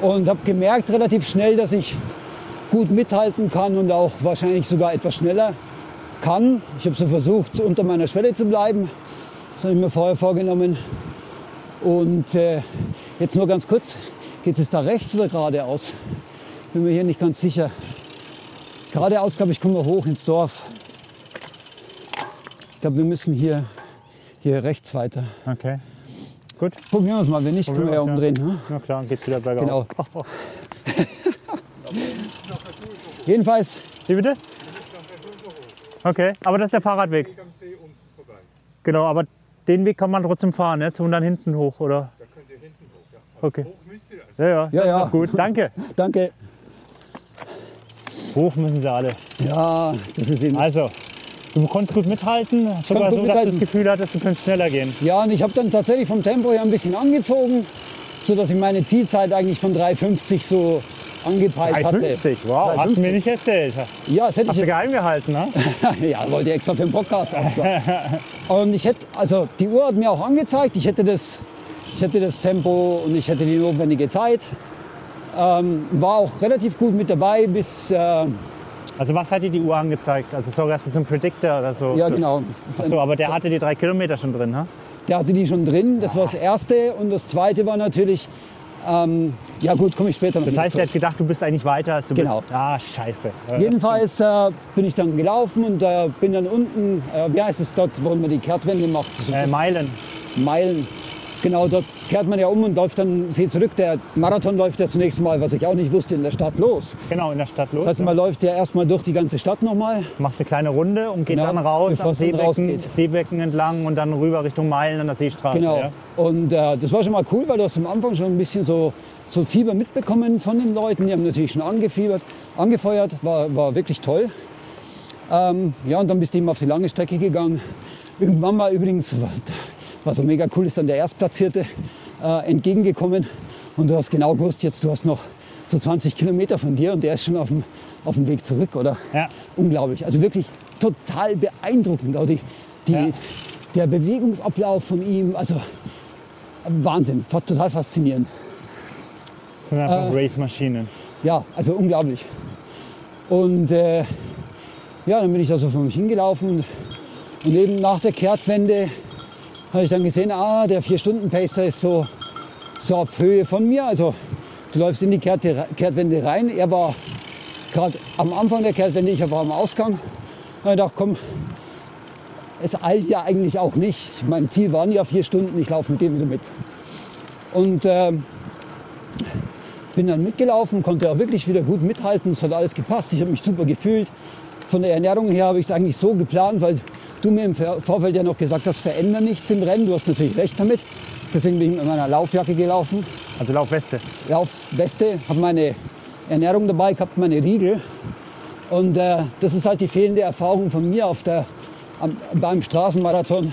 Und habe gemerkt relativ schnell, dass ich gut mithalten kann und auch wahrscheinlich sogar etwas schneller kann. Ich habe so versucht, unter meiner Schwelle zu bleiben. Das habe ich mir vorher vorgenommen. Und äh, jetzt nur ganz kurz, geht es da rechts oder geradeaus? Bin mir hier nicht ganz sicher. Geradeaus, glaube ich, kommen wir hoch ins Dorf. Ich glaube, wir müssen hier, hier rechts weiter. okay. Gut. Probieren wir es mal, wenn nicht, können wir ja umdrehen. Ne? Na klar, geht's wieder bergauf. Genau. Jedenfalls, Wie bitte? Okay, aber das ist der Fahrradweg. Genau, aber den Weg kann man trotzdem fahren, jetzt und dann hinten hoch, oder? Da könnt ihr hinten hoch, ja. Okay. Ja, ja, Ja, das ist ja. doch gut, danke. danke. Hoch müssen sie alle. Ja, das ist eben. Also, du konntest gut mithalten, sogar so, dass du das Gefühl hattest, du könntest schneller gehen. Ja, und ich habe dann tatsächlich vom Tempo her ein bisschen angezogen, sodass ich meine Zielzeit eigentlich von 3,50 so angepeilt hatte. 3,50, wow, hast du mir 3,50. nicht erzählt. Ja, das hätte Hast du ich geheim gehalten, ne? ja, wollte ich extra für den Podcast aufbauen. Und ich hätte, also die Uhr hat mir auch angezeigt, ich hätte das, ich hätte das Tempo und ich hätte die notwendige Zeit. Ähm, war auch relativ gut mit dabei bis, äh, Also was hat dir die Uhr angezeigt? Also sorry, hast du so einen Predictor oder so? Ja, genau. Achso, aber der hatte die drei Kilometer schon drin, ha? Der hatte die schon drin, das war das Erste. Und das Zweite war natürlich, ähm, ja gut, komme ich später noch Das heißt, er hat gedacht, du bist eigentlich weiter als du Genau. bist. Ah, scheiße. Jedenfalls äh, bin ich dann gelaufen und äh, bin dann unten, äh, wie heißt es dort, wo man die Kehrtwende macht? Äh, Meilen. Meilen. Genau, dort kehrt man ja um und läuft dann, see zurück. Der Marathon läuft ja zunächst mal, was ich auch nicht wusste, in der Stadt los. Genau, in der Stadt los. Das heißt, man läuft ja erstmal durch die ganze Stadt nochmal. Macht eine kleine Runde und geht Genau, dann raus am Seebecken. Seebecken entlang und dann rüber Richtung Meilen an der Seestraße. Genau. Ja? Und äh, das war schon mal cool, weil du hast am Anfang schon ein bisschen so, so Fieber mitbekommen von den Leuten. Die haben natürlich schon angefiebert, angefeuert, war, war wirklich toll. Ähm, ja, und dann bist du eben auf die lange Strecke gegangen. Irgendwann war übrigens, so mega cool, ist dann der Erstplatzierte äh, entgegengekommen. Und du hast genau gewusst, jetzt du hast noch so 20 Kilometer von dir und der ist schon auf dem, auf dem Weg zurück, oder? Ja. Unglaublich. Also wirklich total beeindruckend. Auch die, die, Ja. Der Bewegungsablauf von ihm, also Wahnsinn, total faszinierend. Das sind einfach Äh. Race-Maschinen. Ja, also unglaublich. Und äh, ja, dann bin ich da so vor mich hingelaufen und, und eben nach der Kehrtwende habe ich dann gesehen, ah, der 4-Stunden-Pacer ist so, so auf Höhe von mir. Also du läufst in die Kehrte, Kehrtwende rein. Er war gerade am Anfang der Kehrtwende, ich war am Ausgang. Habe ich gedacht, komm, es eilt ja eigentlich auch nicht. Mein Ziel waren ja vier Stunden, ich laufe mit dem wieder mit. Und ähm, bin dann mitgelaufen, konnte auch wirklich wieder gut mithalten. Es hat alles gepasst. Ich habe mich super gefühlt. Von der Ernährung her habe ich es eigentlich so geplant, weil du mir im Vor- Vorfeld ja noch gesagt hast, veränder nichts im Rennen. Du hast natürlich recht damit. Deswegen bin ich mit meiner Laufjacke gelaufen, Also Laufweste. Laufweste, habe meine Ernährung dabei gehabt, meine Riegel. Und äh, das ist halt die fehlende Erfahrung von mir auf der, am, beim Straßenmarathon.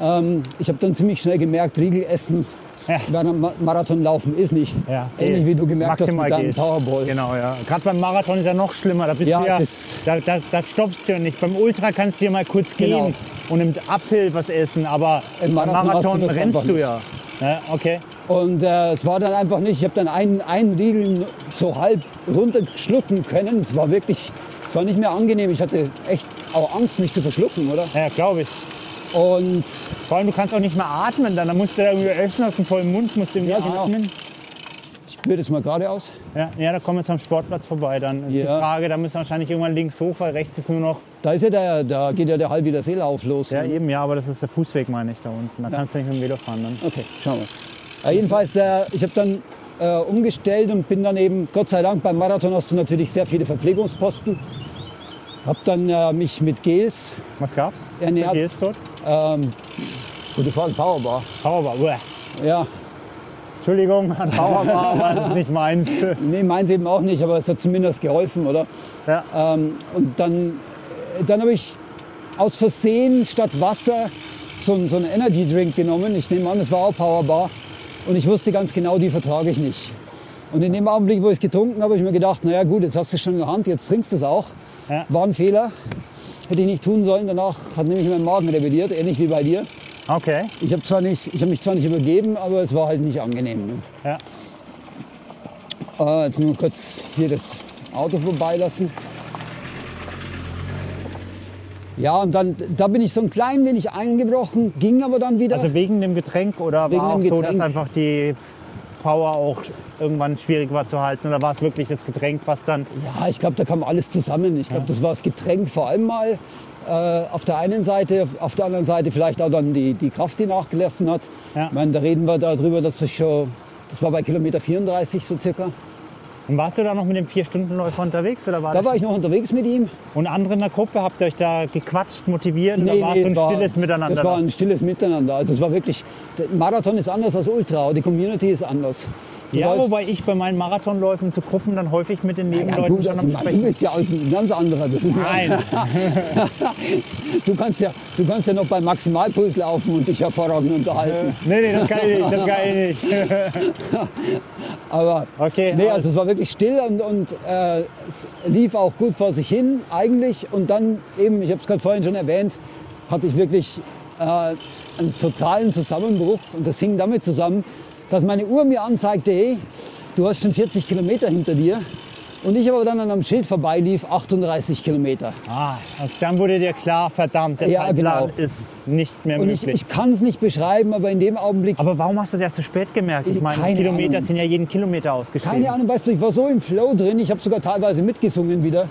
Ähm, ich habe dann ziemlich schnell gemerkt, Riegel essen Ja. während Marathon laufen ist nicht. Ja, Ähnlich geht. wie du gemerkt Maximal hast mit deinen. Powerballs. Genau, ja. Gerade beim Marathon ist ja noch schlimmer. Da, bist Ja, du ja da, da, da stoppst du ja nicht. Beim Ultra kannst du ja mal kurz Genau. gehen und im Uphill was essen, aber Im beim Marathon du Marathon das rennst du ja. ja. Okay. Und äh, es war dann einfach nicht, ich habe dann einen, einen Riegel so halb runterschlucken können. Es war wirklich, es war nicht mehr angenehm. Ich hatte echt auch Angst, mich zu verschlucken, oder? Ja, glaube ich. Und Vor allem, du kannst auch nicht mehr atmen. Dann, dann musst du ja irgendwie essen aus dem vollen Mund, musst du irgendwie Ja, genau. atmen. ich spüre das mal geradeaus. Ja, ja, da kommen wir zum Sportplatz vorbei. Dann ist die Ja. Frage, da müssen wir wahrscheinlich irgendwann links hoch, weil rechts ist nur noch. Da ist ja der, da geht ja der Halbwieder Seelauf los. Ja, eben, ja, aber das ist der Fußweg, meine ich, da unten. Da kannst du nicht mit dem Velo fahren. Dann. Okay, schauen wir. Jedenfalls, äh, ich habe dann äh, umgestellt und bin dann eben, Gott sei Dank, beim Marathon hast du natürlich sehr viele Verpflegungsposten. Habe dann äh, mich mit Gels Was gab's? Ernährt. Ist dort? Ähm, gute Frage, Powerbar. Powerbar. Uah. Ja, Entschuldigung, an Powerbar, das ist nicht meins. nee, meins eben auch nicht, aber es hat zumindest geholfen, oder? Ja. Ähm, und dann, dann habe ich aus Versehen statt Wasser so, einen- so einen Energy Drink genommen. Ich nehme an, es war auch Powerbar. Und ich wusste ganz genau, die vertrage ich nicht. Und in dem Augenblick, wo ich es getrunken habe, habe ich mir gedacht, naja gut, jetzt hast du es schon in der Hand, jetzt trinkst du es auch. Ja. War ein Fehler. Hätte ich nicht tun sollen. Danach hat nämlich mein Magen rebelliert, ähnlich wie bei dir. Okay. Ich habe zwar nicht, ich habe mich zwar nicht übergeben, aber es war halt nicht angenehm. Ne? Ja. Äh, jetzt müssen wir kurz hier das Auto vorbeilassen. Ja, und dann da bin ich so ein klein wenig eingebrochen, ging aber dann wieder. Also wegen dem Getränk oder Wegen war auch so, dass einfach die Power auch irgendwann schwierig war zu halten? Oder war es wirklich das Getränk, was dann. ja, ich glaube, da kam alles zusammen. Ich glaube, das war das Getränk vor allem mal äh, auf der einen Seite, auf der anderen Seite vielleicht auch dann die, die Kraft, die nachgelassen hat. Ja. Ich meine, da reden wir darüber, dass ich schon, das war bei Kilometer 34 so circa. Und warst du da noch mit dem Vier-Stunden-Läufer unterwegs? Oder war Da war ich noch unterwegs mit ihm. Und andere in der Gruppe, habt ihr euch da gequatscht, motiviert? oder war es so ein war- stilles Miteinander? Das war ein stilles Miteinander. Also es war wirklich, Marathon ist anders als Ultra, die Community ist anders. Du ja, wobei ich bei meinen Marathonläufen zu Gruppen dann häufig mit den ja, Nebenleuten gut, schon also, am du Sprechen. bist ja auch ein ganz anderer. Das ist Nein. du, kannst ja, du kannst ja noch beim Maximalpuls laufen und dich hervorragend unterhalten. nee, nee, das kann ich nicht. Das kann ich nicht. Aber Okay, nee, also es war wirklich still und, und äh, es lief auch gut vor sich hin eigentlich. Und dann eben, ich habe es gerade vorhin schon erwähnt, hatte ich wirklich äh, einen totalen Zusammenbruch. Und das hing damit zusammen, dass meine Uhr mir anzeigte, hey, du hast schon 40 Kilometer hinter dir. Und ich aber dann an einem Schild vorbeilief, 38 Kilometer. Ah, und dann wurde dir klar, verdammt, der Ja, Zeitplan genau. ist nicht mehr Und ich, möglich. ich kann es nicht beschreiben, aber in dem Augenblick, aber warum hast du das erst so spät gemerkt? Ich meine, Kilometer Ahnung. sind ja jeden Kilometer ausgeschrieben. keine Ahnung, weißt du, ich war so im Flow drin, ich habe sogar teilweise mitgesungen wieder.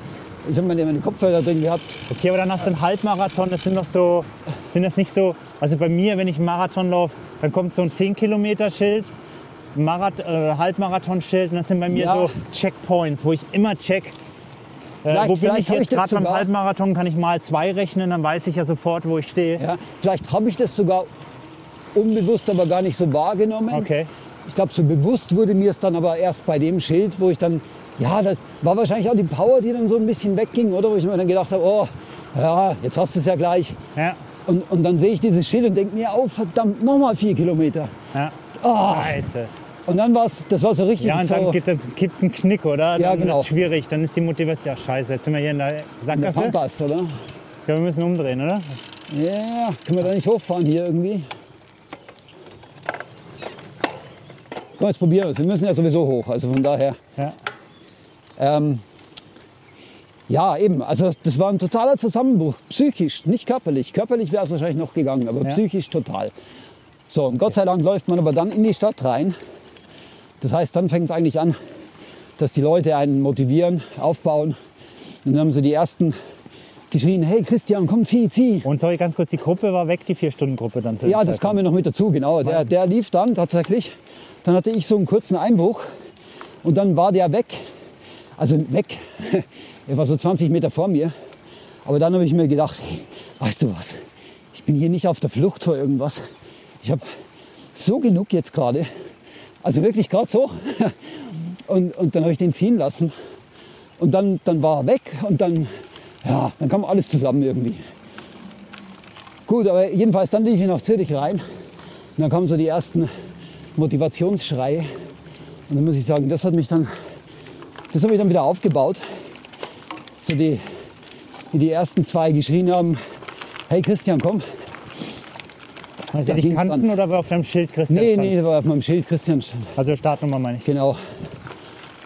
Ich habe meine, meine Kopfhörer drin gehabt. Okay, aber dann hast du einen Halbmarathon, das sind doch so, sind das nicht so, also bei mir, wenn ich einen Marathon laufe, dann kommt so ein 10-Kilometer-Schild, Marath äh, Halbmarathon-Schild und das sind bei mir Ja. so Checkpoints, wo ich immer check, äh, Vielleicht- wo bin ich jetzt gerade beim. Halbmarathon, kann ich mal zwei rechnen, dann weiß ich ja sofort, wo ich stehe. Ja, vielleicht habe ich das sogar unbewusst, aber gar nicht so wahrgenommen. Okay. Ich glaube, so bewusst wurde mir es dann aber erst bei dem Schild, wo ich dann, ja, das war wahrscheinlich auch die Power, die dann so ein bisschen wegging, oder? Wo ich mir dann gedacht habe, oh, ja, jetzt hast du es ja gleich. Ja, Und, und dann sehe ich dieses Schild und denke mir, oh, verdammt, nochmal vier Kilometer. ja. Oh. Scheiße. Und dann war es, das war so richtig Ja, und so dann gibt es einen Knick, oder? Ja, dann genau. wird's schwierig, dann ist die Motivation, ja scheiße, jetzt sind wir hier in der in der Sackgasse. Ich Pampas, oder? glaube, wir müssen umdrehen, oder? Ja, können wir da nicht hochfahren hier irgendwie? Komm, jetzt probieren wir es. Wir müssen ja sowieso hoch, also von daher. Ja. Ähm, ja, eben. Also das war ein totaler Zusammenbruch. Psychisch, nicht körperlich. Körperlich wäre es wahrscheinlich noch gegangen, aber Ja. psychisch total. So, und Gott sei Dank läuft man aber dann in die Stadt rein. Das heißt, dann fängt es eigentlich an, dass die Leute einen motivieren, aufbauen. Und dann haben sie die ersten geschrien, hey Christian, komm, zieh, zieh. Und sorry, ganz kurz, die Gruppe war weg, die Vier-Stunden-Gruppe dann Ja, das kam mir noch mit dazu, genau. Der, der lief dann tatsächlich. Dann hatte ich so einen kurzen Einbruch und dann war der weg. Also weg. Er war so 20 Meter vor mir. Aber dann habe ich mir gedacht, hey, weißt du was? Ich bin hier nicht auf der Flucht vor irgendwas. Ich habe so genug jetzt gerade. Also wirklich gerade so. Und, und dann habe ich den ziehen lassen. Und dann, dann war er weg und dann, ja, dann kam alles zusammen irgendwie. Gut, aber jedenfalls dann lief ich nach Zürich rein. Und dann kamen so die ersten Motivationsschreie. Und dann muss ich sagen, das hat mich dann, das habe ich dann wieder aufgebaut. So die, wie die ersten zwei geschrien haben, hey Christian, komm. Also dich kannten dann. oder war auf deinem Schild Christian? Nee, stand? nee, war auf meinem Schild Christian. stand. Also Startnummer meine ich. Genau.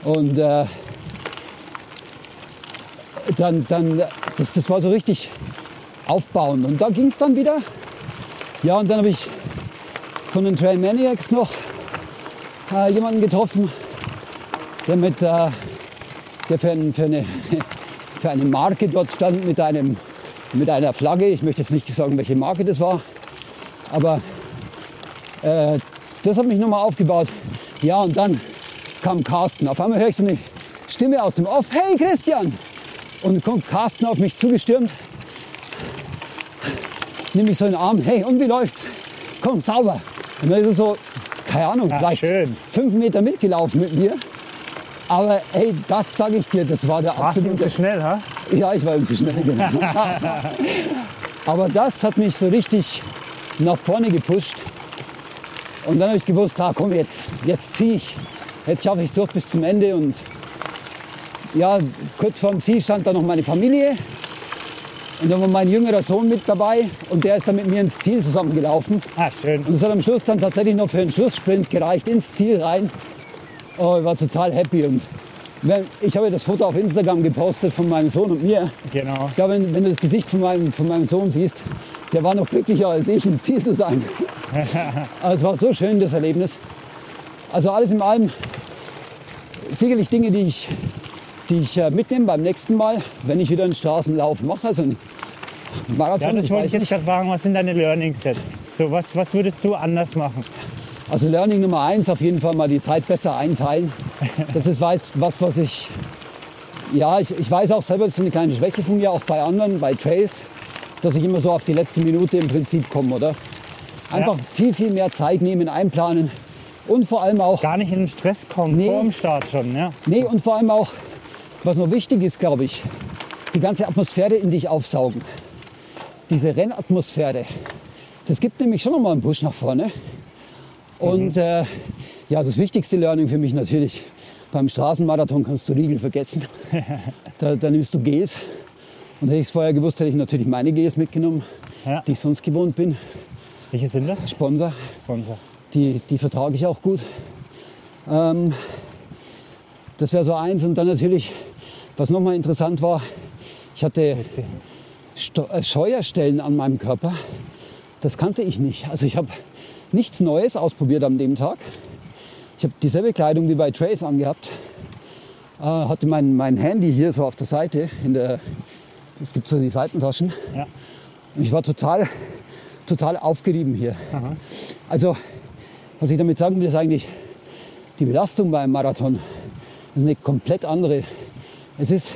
Und äh, dann, dann das, das war so richtig aufbauen. Und da ging es dann wieder. Ja, und dann habe ich von den Trail Maniacs noch äh, jemanden getroffen, der mit äh, der für, ein, für, eine, für eine Marke dort stand mit, einem, mit einer Flagge. Ich möchte jetzt nicht sagen, welche Marke das war, aber äh, das hat mich nochmal aufgebaut. Ja, und dann kam Carsten. Auf einmal höre ich so eine Stimme aus dem Off. Hey Christian! Und kommt Carsten auf mich zugestürmt. Nimm mich so in den Arm. Hey, und wie läuft's? Komm, sauber. Und dann ist er so, keine Ahnung, Ah, vielleicht schön. fünf Meter mitgelaufen mit mir. Aber hey, das sage ich dir, das war der Warst du absolute zu schnell, ha? ja, ich war ihm zu schnell. Genau. Aber das hat mich so richtig nach vorne gepusht. Und dann habe ich gewusst, ah, komm, jetzt, jetzt ziehe ich. Jetzt schaffe ich es durch bis zum Ende. Und ja, kurz vor dem Ziel stand dann noch meine Familie. Und dann war mein jüngerer Sohn mit dabei und der ist dann mit mir ins Ziel zusammengelaufen. Ah, schön. Und es hat am Schluss dann tatsächlich noch für einen Schlusssprint gereicht, ins Ziel rein. Oh, ich war total happy. Und wenn, ich habe das Foto auf Instagram gepostet von meinem Sohn und mir. Genau. Ich glaube, wenn, wenn du das Gesicht von meinem, von meinem Sohn siehst, der war noch glücklicher als ich, ins Ziel zu sein. Aber es war so schön, das Erlebnis. Also alles in allem sicherlich Dinge, die ich, die ich äh, mitnehme beim nächsten Mal, wenn ich wieder einen Straßenlauf mache. Also einen Marathon, Ja, das ich wollte ich jetzt nicht. gerade fragen. Was sind deine Learnings jetzt? So, was, was würdest du anders machen? Also Learning Nummer eins, auf jeden Fall mal die Zeit besser einteilen. Das ist was, was ich, ja, ich, ich weiß auch selber, das ist eine kleine Schwäche von mir, auch bei anderen, bei Trails, dass ich immer so auf die letzte Minute im Prinzip komme, oder? Einfach Ja. viel, viel mehr Zeit nehmen, einplanen und vor allem auch, Gar nicht in den Stress kommen, Nee. vor dem Start schon, ja? nee, und vor allem auch, was noch wichtig ist, glaube ich, die ganze Atmosphäre in dich aufsaugen. Diese Rennatmosphäre, das gibt nämlich schon nochmal einen Push nach vorne. Und äh, ja, das wichtigste Learning für mich natürlich, beim Straßenmarathon kannst du Riegel vergessen. da, da nimmst du Gels. Und hätte ich es vorher gewusst, hätte ich natürlich meine Gels mitgenommen, Ja. die ich sonst gewohnt bin. Welche sind das? Sponsor, Sponsor. die, die vertrage ich auch gut. Ähm, Das wäre so eins. Und dann natürlich, was nochmal interessant war, ich hatte Sto äh, Scheuerstellen an meinem Körper. Das kannte ich nicht. Also ich habe nichts Neues ausprobiert an dem Tag. Ich habe dieselbe Kleidung wie bei Trace angehabt. Äh, hatte mein, mein Handy hier so auf der Seite. In der, es gibt so die Seitentaschen. Ja. Und ich war total, total aufgerieben hier. Aha. Also, was ich damit sagen will, ist eigentlich, die Belastung beim Marathon ist eine komplett andere. Es ist,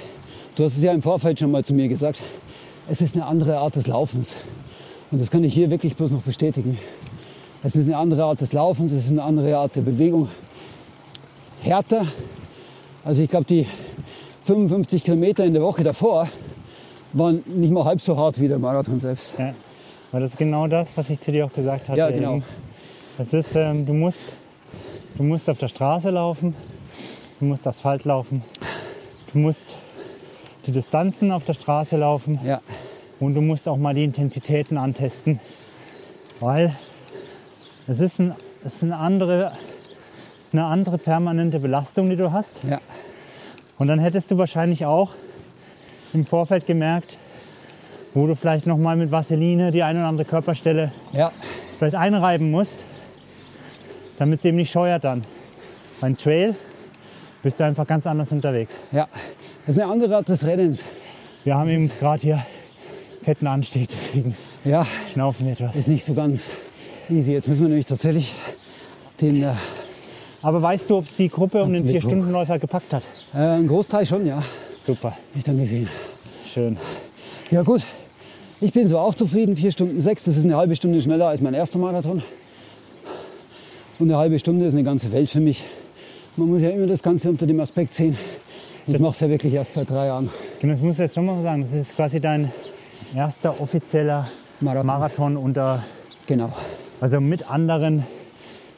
du hast es ja im Vorfeld schon mal zu mir gesagt, es ist eine andere Art des Laufens. Und das kann ich hier wirklich bloß noch bestätigen. Es ist eine andere Art des Laufens, es ist eine andere Art der Bewegung. Härter. Also ich glaube, die 55 Kilometer in der Woche davor waren nicht mal halb so hart wie der Marathon selbst. Ja. Aber das ist genau das, was ich zu dir auch gesagt hatte. Ja, genau. eben. Das ist, ähm, du, musst, du musst auf der Straße laufen, du musst Asphalt laufen, du musst die Distanzen auf der Straße laufen Ja, und du musst auch mal die Intensitäten antesten, weil es ist, ein, es ist eine, andere, eine andere permanente Belastung, die du hast. ja, Und dann hättest du wahrscheinlich auch im Vorfeld gemerkt, wo du vielleicht noch mal mit Vaseline die eine oder andere Körperstelle ja, vielleicht einreiben musst, damit es eben nicht scheuert dann. Beim Trail bist du einfach ganz anders unterwegs. ja. Das ist eine andere Art des Rennens. Wir haben eben gerade hier fetten Anstieg, deswegen Ja, schnaufen wir etwas. ist nicht so ganz easy. Jetzt müssen wir nämlich tatsächlich den äh, Aber weißt du, ob es die Gruppe um den Mittwoch. 4-Stunden-Läufer gepackt hat? äh, einen Großteil schon, ja. Super, ich dann gesehen. schön. Ja gut, ich bin so auch zufrieden. Vier Stunden sechs, das ist eine halbe Stunde schneller als mein erster Marathon. Und eine halbe Stunde ist eine ganze Welt für mich. Man muss ja immer das Ganze unter dem Aspekt sehen. Ich mache es ja wirklich erst seit drei Jahren. Genau, das muss ich jetzt schon mal sagen. Das ist jetzt quasi dein erster offizieller Marathon. Marathon unter, Genau, also mit anderen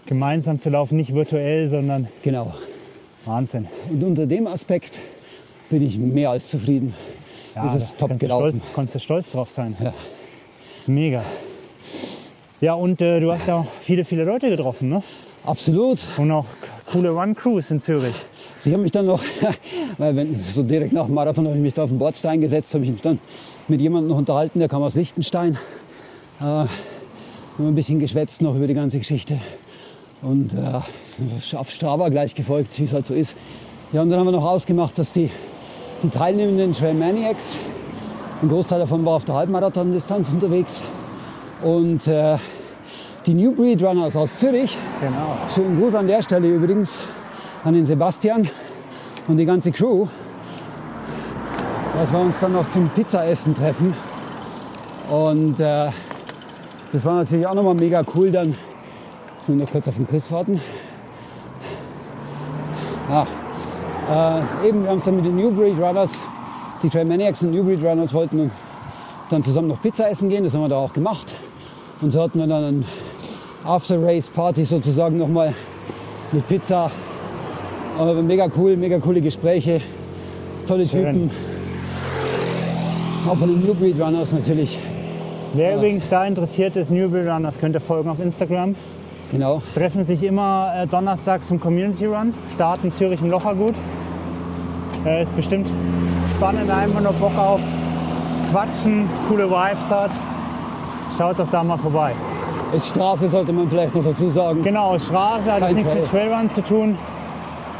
gemeinsam zu laufen, nicht virtuell, sondern genau. Wahnsinn. Und unter dem Aspekt bin ich mehr als zufrieden. Ja, das ist top kannst gelaufen. Stolz, kannst du stolz drauf sein. Ja. Mega. Ja, und äh, du hast ja auch viele, viele Leute getroffen, ne? Absolut. Und auch coole Run-Crews in Zürich. Ich habe mich dann noch, weil wenn, so direkt nach dem Marathon habe ich mich da auf den Bordstein gesetzt, habe ich mich dann mit jemandem noch unterhalten, der kam aus Liechtenstein. Äh, haben ein bisschen geschwätzt noch über die ganze Geschichte. Und äh, auf Strava gleich gefolgt, wie es halt so ist. Ja, und dann haben wir noch ausgemacht, dass die, die teilnehmenden Trail Maniacs, ein Großteil davon war auf der Halbmarathon-Distanz unterwegs. Und äh, die New Breed Runners aus Zürich, Genau. Schönen Gruß an der Stelle übrigens an den Sebastian und die ganze Crew, dass wir uns dann noch zum Pizzaessen treffen. Und äh, das war natürlich auch nochmal mega cool dann. Muss ich noch kurz auf den Chris warten. Ja, äh, eben, wir haben es dann mit den New Breed Runners, die Trail Maniacs und New Breed Runners wollten dann zusammen noch Pizza essen gehen. Das haben wir da auch gemacht. Und so hatten wir dann ein After-Race-Party sozusagen nochmal mit Pizza. Aber mega cool, mega coole Gespräche, tolle Schön. Typen. Auch von den New Breed Runners natürlich. Wer übrigens da interessiert ist, New Breed Runners, könnt ihr folgen auf Instagram. Genau. Treffen sich immer äh, donnerstags zum Community Run. Starten Zürich im Lochergut. Äh, ist bestimmt spannend, einfach nur Bock auf Quatschen, coole Vibes hat. Schaut doch da mal vorbei. Ist Straße, sollte man vielleicht noch dazu sagen. Genau, Straße hat Kein nichts mit Trail. Trailrun zu tun.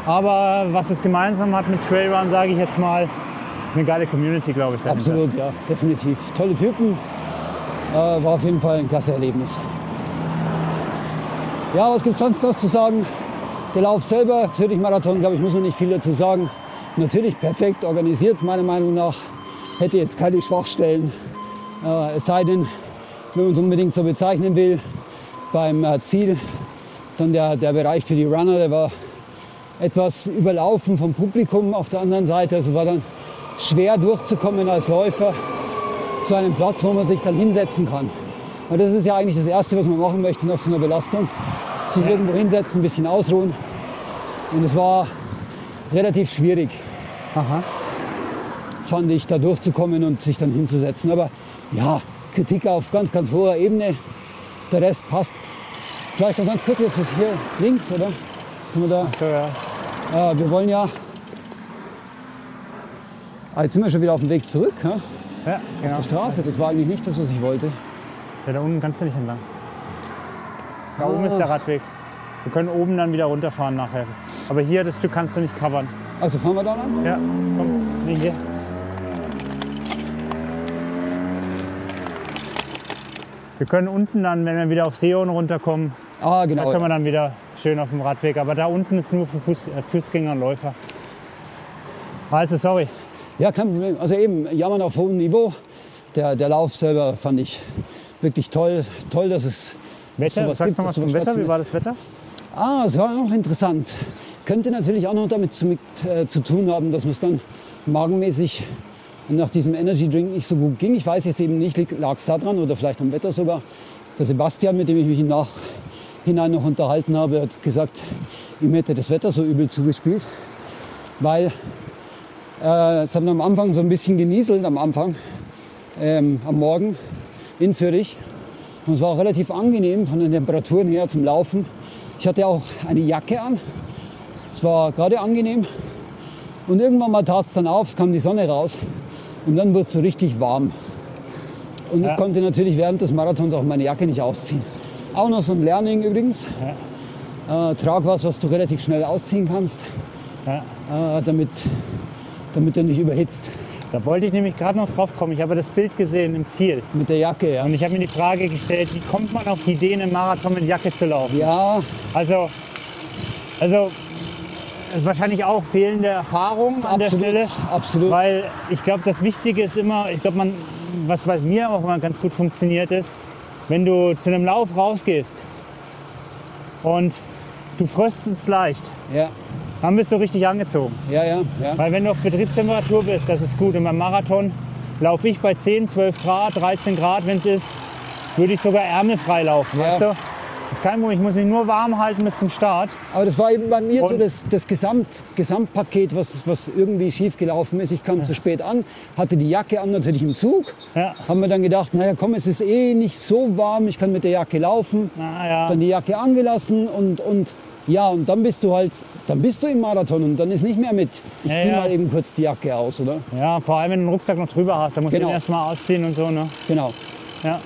Aber was es gemeinsam hat mit Trailrun, sage ich jetzt mal, ist eine geile Community, glaube ich. dahinter. Absolut, ja, definitiv. Tolle Typen. Äh, war auf jeden Fall ein klasse Erlebnis. Ja, was gibt es sonst noch zu sagen? Der Lauf selber, Zürich-Marathon, glaube ich, muss man nicht viel dazu sagen. Natürlich perfekt organisiert, meiner Meinung nach. Hätte jetzt keine Schwachstellen. Äh, es sei denn, wenn man es unbedingt so bezeichnen will, beim äh, Ziel, dann der, der Bereich für die Runner, der war etwas überlaufen vom Publikum auf der anderen Seite. Also es war dann schwer durchzukommen als Läufer zu einem Platz, wo man sich dann hinsetzen kann. Weil das ist ja eigentlich das Erste, was man machen möchte nach so einer Belastung. Sich irgendwo hinsetzen, ein bisschen ausruhen. Und es war relativ schwierig, Aha. fand ich, da durchzukommen und sich dann hinzusetzen. Aber ja, Kritik auf ganz, ganz hoher Ebene. Der Rest passt. Vielleicht noch ganz kurz jetzt hier links, oder? Können wir da So, ja. Äh, wir wollen ja Ah, jetzt sind wir schon wieder auf dem Weg zurück. Ja? Ja, genau. Auf der Straße. Das war eigentlich nicht das, was ich wollte. Ja, da unten kannst du nicht entlang. Da Ah. oben ist der Radweg. Wir können oben dann wieder runterfahren nachher. Aber hier, das Stück kannst du nicht covern. Also fahren wir da lang? Ja, komm, nee, hier. Wir können unten dann, wenn wir wieder auf Seeon runterkommen, Ah, da genau. können wir dann wieder schön auf dem Radweg. Aber da unten ist nur für Fuß, äh, Fußgänger und Läufer. Also, sorry. Ja, kein Problem. Also eben, jammern auf hohem Niveau. Der, der Lauf selber fand ich wirklich toll. Toll, dass es Wetter, sowas sagst gibt, du noch dass was zum Wetter? Wie war das Wetter? Ah, es war auch interessant. Könnte natürlich auch noch damit zu, mit, äh, zu tun haben, dass man es dann magenmäßig nach diesem Energy Drink nicht so gut ging. Ich weiß jetzt eben nicht, lag es daran oder vielleicht am Wetter sogar. Der Sebastian, mit dem ich mich im Nachhinein noch unterhalten habe, hat gesagt, ihm hätte das Wetter so übel zugespielt, weil äh, es hat am Anfang so ein bisschen genieselt, am Anfang, ähm, am Morgen in Zürich. Und es war auch relativ angenehm von den Temperaturen her zum Laufen. Ich hatte auch eine Jacke an. Es war gerade angenehm. Und irgendwann mal tat es dann auf, es kam die Sonne raus. Und dann wurde es so richtig warm. Und Ja. ich konnte natürlich während des Marathons auch meine Jacke nicht ausziehen. Auch noch so ein Learning übrigens. Äh, trag was, was du relativ schnell ausziehen kannst, Ja. äh, damit, damit du nicht überhitzt. Da wollte ich nämlich gerade noch drauf kommen. Ich habe das Bild gesehen im Ziel. Mit der Jacke, ja. Und ich habe mir die Frage gestellt, wie kommt man auf die Idee, einen Marathon mit Jacke zu laufen? Ja, Also, also ist wahrscheinlich auch fehlende Erfahrung an der Stelle. absolut. Weil ich glaube, das Wichtige ist immer, ich glaube, man, was bei mir auch immer ganz gut funktioniert ist, wenn du zu einem Lauf rausgehst und du fröstelst leicht, ja, dann bist du richtig angezogen. ja, ja, ja. Weil wenn du auf Betriebstemperatur bist, das ist gut. Und beim Marathon laufe ich bei 10, 12 Grad, 13 Grad, wenn es ist, würde ich sogar ärmelfrei laufen. Ja. Weißt du? Das ist kein Problem, ich muss mich nur warm halten bis zum Start. Aber das war eben bei mir so Und- das, das Gesamt, Gesamtpaket, was, was irgendwie schief gelaufen ist. Ich kam zu spät an, hatte die Jacke an, natürlich im Zug. Ja. Haben wir dann gedacht, naja komm, es ist eh nicht so warm, ich kann mit der Jacke laufen. Naja, Dann die Jacke angelassen und, und ja, und dann bist du halt, dann bist du im Marathon und dann ist nicht mehr mit, ich Ja, zieh ja. mal eben kurz die Jacke aus, oder? ja, vor allem wenn du den Rucksack noch drüber hast, dann musst Genau. du ihn erstmal ausziehen und so. Ne? Genau. Ja.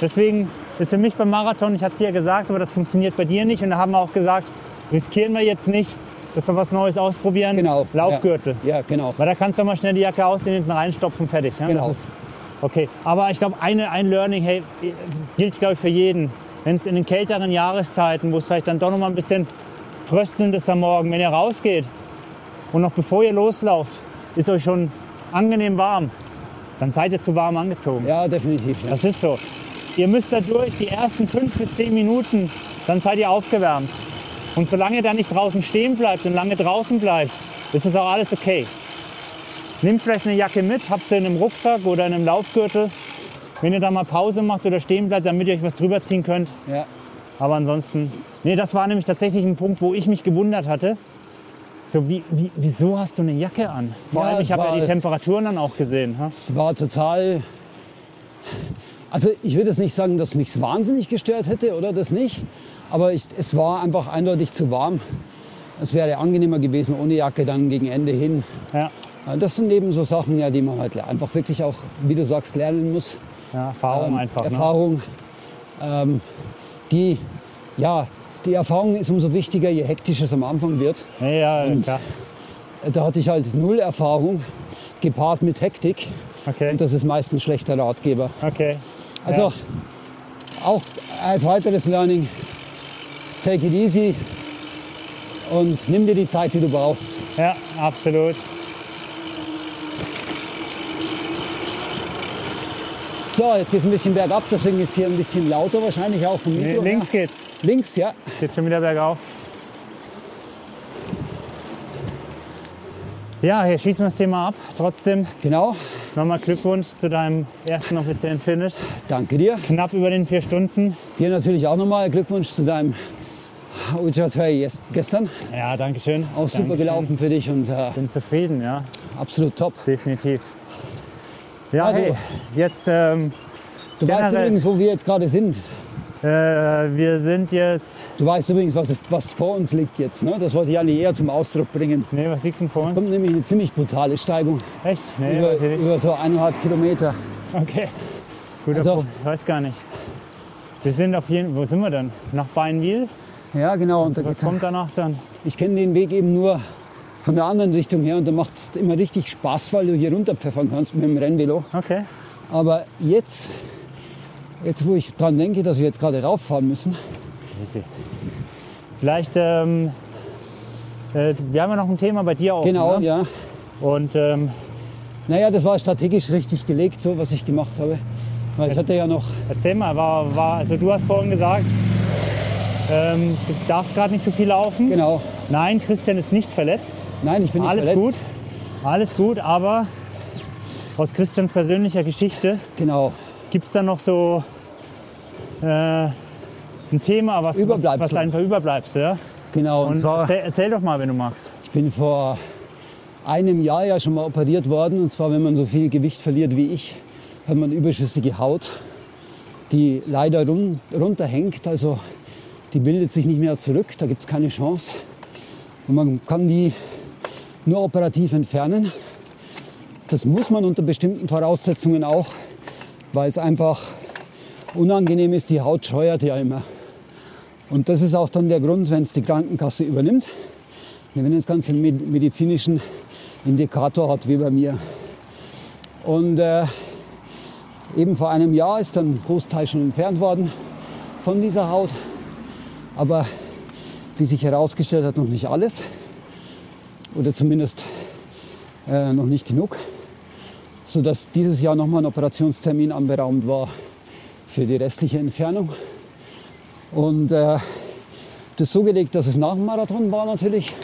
Deswegen ist für mich beim Marathon, ich hatte es ja gesagt, aber das funktioniert bei dir nicht. Und da haben wir auch gesagt, riskieren wir jetzt nicht, dass wir was Neues ausprobieren. Genau. Laufgürtel. Ja, ja genau. Weil da kannst du mal schnell die Jacke ausziehen, hinten reinstopfen, fertig. Ja? Genau. Ist okay. Aber ich glaube, eine, ein Learning hey, gilt, glaube ich, für jeden. Wenn es in den kälteren Jahreszeiten, wo es vielleicht dann doch noch mal ein bisschen fröstelnd ist am Morgen, wenn ihr rausgeht und noch bevor ihr loslauft, ist euch schon angenehm warm, dann seid ihr zu warm angezogen. Ja, definitiv. Ja. Das ist so. Ihr müsst da durch die ersten fünf bis zehn Minuten, dann seid ihr aufgewärmt. Und solange ihr da nicht draußen stehen bleibt und lange draußen bleibt, ist es auch alles okay. Nehmt vielleicht eine Jacke mit, habt sie in einem Rucksack oder in einem Laufgürtel. Wenn ihr da mal Pause macht oder stehen bleibt, damit ihr euch was drüber ziehen könnt. Ja. Aber ansonsten, nee, das war nämlich tatsächlich ein Punkt, wo ich mich gewundert hatte. So, wie, wie, wieso hast du eine Jacke an? Vor Ja, allem, ich habe ja die Temperaturen dann auch gesehen. Ha? Es war total. Also ich würde jetzt nicht sagen, dass mich wahnsinnig gestört hätte oder das nicht. Aber ich, es war einfach eindeutig zu warm. Es wäre angenehmer gewesen ohne Jacke dann gegen Ende hin. Ja, Ja, Das sind eben so Sachen, ja, die man halt einfach wirklich auch, wie du sagst, lernen muss. ja Erfahrung Ähm, einfach. Ne? Erfahrung. Ähm, die, ja, die Erfahrung ist umso wichtiger, je hektischer es am Anfang wird. Ja, ja, Und- klar. Da hatte ich halt null Erfahrung, gepaart mit Hektik. Okay. Und das ist meist ein schlechter Ratgeber. Okay. Also Ja. auch als weiteres Learning, take it easy und nimm dir die Zeit, die du brauchst. Ja, absolut. So, jetzt geht es ein bisschen bergab, deswegen ist hier ein bisschen lauter wahrscheinlich auch vom Mikro. links her. geht's. Links, ja. Geht schon wieder bergauf. Ja, hier schließen wir das Thema ab. Trotzdem Genau. nochmal Glückwunsch zu deinem ersten offiziellen Finish. Danke dir. Knapp über den vier Stunden. Dir natürlich auch nochmal Glückwunsch zu deinem Ultra Trail gestern. Ja, danke schön. Auch super Dankeschön. gelaufen für dich und äh, Bin zufrieden, ja, absolut top. definitiv. Ja, Also- hey, jetzt ähm, Du weißt übrigens, wo wir jetzt gerade sind. Äh, wir sind jetzt. Du weißt übrigens, was, was vor uns liegt jetzt. Ne? Das wollte ich eigentlich eher zum Ausdruck bringen. Nee, was liegt denn vor Es uns? kommt nämlich eine ziemlich brutale Steigung. Echt? Nee, über, weiß ich nicht. über so eineinhalb Kilometer. Okay. Guter Also- Punkt. Ich weiß gar nicht. Wir sind auf jeden Wo sind wir denn? Nach Beinwil? Ja, genau. Und da Was kommt danach dann? ich kenne den Weg eben nur von der anderen Richtung her und da macht es immer richtig Spaß, weil du hier runterpfeffern kannst mit dem Rennvelo. Okay. Aber jetzt, jetzt wo ich dran denke, dass wir jetzt gerade rauffahren müssen. Vielleicht, ähm, äh, wir haben ja noch ein Thema bei dir auch. genau, ne? ja. Und ähm, Naja, das war strategisch richtig gelegt, so was ich gemacht habe. Weil ich hatte ja noch, erzähl mal, war, war, also du hast vorhin gesagt, ähm, du darfst gerade nicht so viel laufen. genau, Nein, Christian ist nicht verletzt. nein, ich bin nicht Alles verletzt. gut. Alles gut, aber aus Christians persönlicher Geschichte Genau, gibt es da noch so äh, ein Thema, was, was, was einfach überbleibst. Ja? genau. Und Und zwar, erzähl, erzähl doch mal, wenn du magst. ich bin vor einem Jahr ja schon mal operiert worden. Und zwar, wenn man so viel Gewicht verliert wie ich, hat man überschüssige Haut, die leider run runterhängt. Also die bildet sich nicht mehr zurück, da gibt es keine Chance. Und man kann die nur operativ entfernen. Das muss man unter bestimmten Voraussetzungen auch, weil es einfach unangenehm ist. Die Haut scheuert ja immer. Und das ist auch dann der Grund, wenn es die Krankenkasse übernimmt, wenn das Ganze einen med- medizinischen Indikator hat, wie bei mir. Und äh, eben vor einem Jahr ist dann ein Großteil schon entfernt worden von dieser Haut. Aber wie sich herausgestellt hat, noch nicht alles. Oder zumindest äh, noch nicht genug. Sodass dieses Jahr nochmal ein Operationstermin anberaumt war für die restliche Entfernung. Und äh, das so gelegt, dass es nach dem Marathon war natürlich,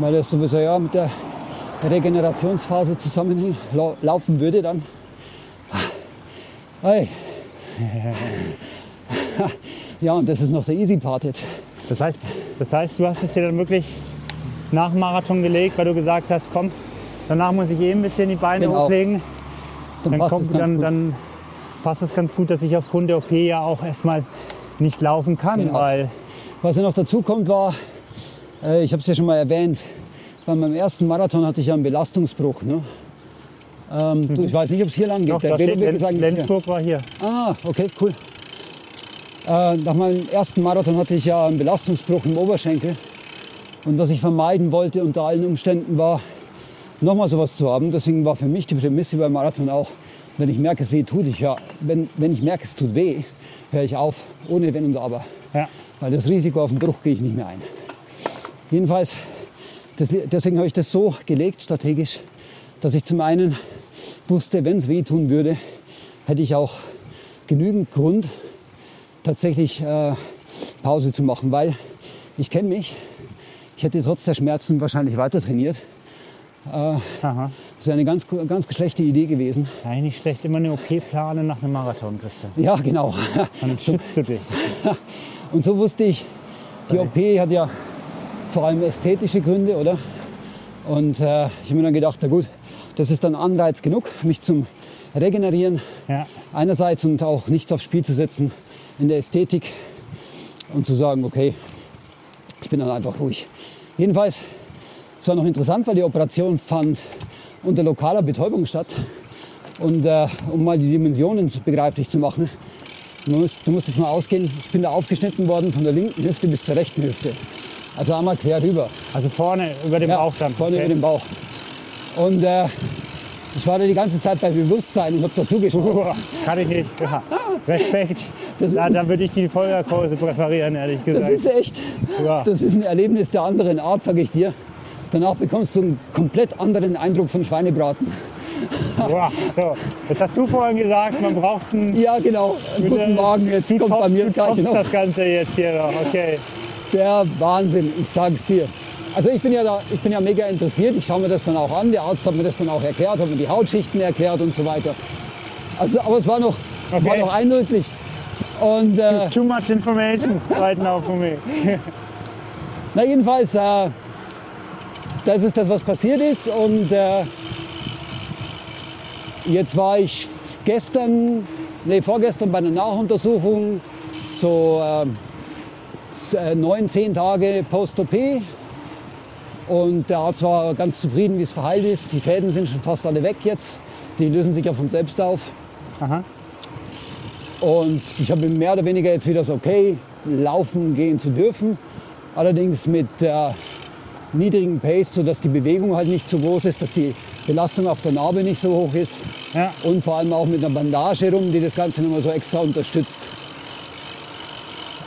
weil das sowieso ja mit der Regenerationsphase zusammenlaufen würde dann. Hey. Ja, und das ist noch der Easy Part jetzt. Das heißt, das heißt, du hast es dir dann wirklich nach dem Marathon gelegt, weil du gesagt hast, komm, danach muss ich eh ein bisschen die Beine Genau. hochlegen. Dann, passt kommt, es ganz dann, gut. dann passt es ganz gut, dass ich aufgrund der OP ja auch erstmal nicht laufen kann, Genau. weil Was ja noch dazu kommt, war, äh, ich habe es ja schon mal erwähnt, bei meinem ersten Marathon hatte ich ja einen Belastungsbruch. Ne? Ähm, du, ich weiß nicht, ob es hier lang geht. Mhm. doch, Der steht, Lenz, ist eigentlich hier. Lenzburg war hier. Ah, okay, cool. Äh, nach meinem ersten Marathon hatte ich ja einen Belastungsbruch im Oberschenkel. Und was ich vermeiden wollte unter allen Umständen war, nochmal sowas zu haben. Deswegen war für mich die Prämisse beim Marathon auch, wenn ich merke, es weh tut, ich ja, wenn, wenn ich merke, es tut weh, höre ich auf, ohne Wenn und Aber. Ja. Weil das Risiko auf den Bruch gehe ich nicht mehr ein. Jedenfalls, das, deswegen habe ich das so gelegt, strategisch, dass ich zum einen wusste, wenn es wehtun würde, hätte ich auch genügend Grund, tatsächlich äh, Pause zu machen, weil ich kenne mich. Ich hätte trotz der Schmerzen wahrscheinlich weiter trainiert. Aha. Das wäre eine ganz, ganz schlechte Idee gewesen. Eigentlich schlecht, immer eine OP planen nach einem Marathon, Christian. Ja, genau. Dann schützt du dich. Und so wusste ich, die OP hat ja vor allem ästhetische Gründe, oder? Und äh, ich habe mir dann gedacht, na gut, das ist dann Anreiz genug, mich zum Regenerieren Ja. einerseits und auch nichts aufs Spiel zu setzen in der Ästhetik und zu sagen, okay, ich bin dann einfach ruhig. Jedenfalls, es war noch interessant, weil die Operation fand unter lokaler Betäubung statt. Und äh, um mal die Dimensionen begreiflich zu machen, du musst, du musst jetzt mal ausgehen, ich bin da aufgeschnitten worden von der linken Hüfte bis zur rechten Hüfte. Also einmal quer rüber. Also vorne über dem Ja, Bauch dann. Vorne okay. über den Bauch. Und äh, ich war da die ganze Zeit bei Bewusstsein und habe dazugeschaut. Kann ich nicht. Ja. Respekt. Das Da, da würde ich die Feuerkurse präferieren, ehrlich gesagt. Das ist echt, Ja. das ist ein Erlebnis der anderen Art, sage ich dir. Danach bekommst du einen komplett anderen Eindruck von Schweinebraten. Boah, so, jetzt hast du vorhin gesagt, man braucht einen Ja, genau. Einen guten Magen. Jetzt kommt bei toppst, mir das Gleiche toppst noch. das Ganze jetzt hier noch. Okay. Der Wahnsinn, ich sag's dir. Also ich bin ja da, ich bin ja mega interessiert. Ich schaue mir das dann auch an. Der Arzt hat mir das dann auch erklärt, hat mir die Hautschichten erklärt und so weiter. Also, aber es war noch, war Okay. noch eindrücklich. Und äh, Too much information right now for me. Na jedenfalls, äh, das ist das, was passiert ist. Und äh, jetzt war ich gestern, nee, vorgestern bei einer Nachuntersuchung. so ähm, äh, neun, zehn Tage Post-OP. Und der Arzt war ganz zufrieden, wie es verheilt ist. Die Fäden sind schon fast alle weg jetzt. Die lösen sich ja von selbst auf. Aha. Und ich habe mehr oder weniger jetzt wieder so okay, laufen gehen zu dürfen. Allerdings mit der niedrigen Pace, sodass die Bewegung halt nicht zu groß ist, dass die Belastung auf der Narbe nicht so hoch ist. Ja. Und vor allem auch mit einer Bandage rum, die das Ganze nochmal so extra unterstützt.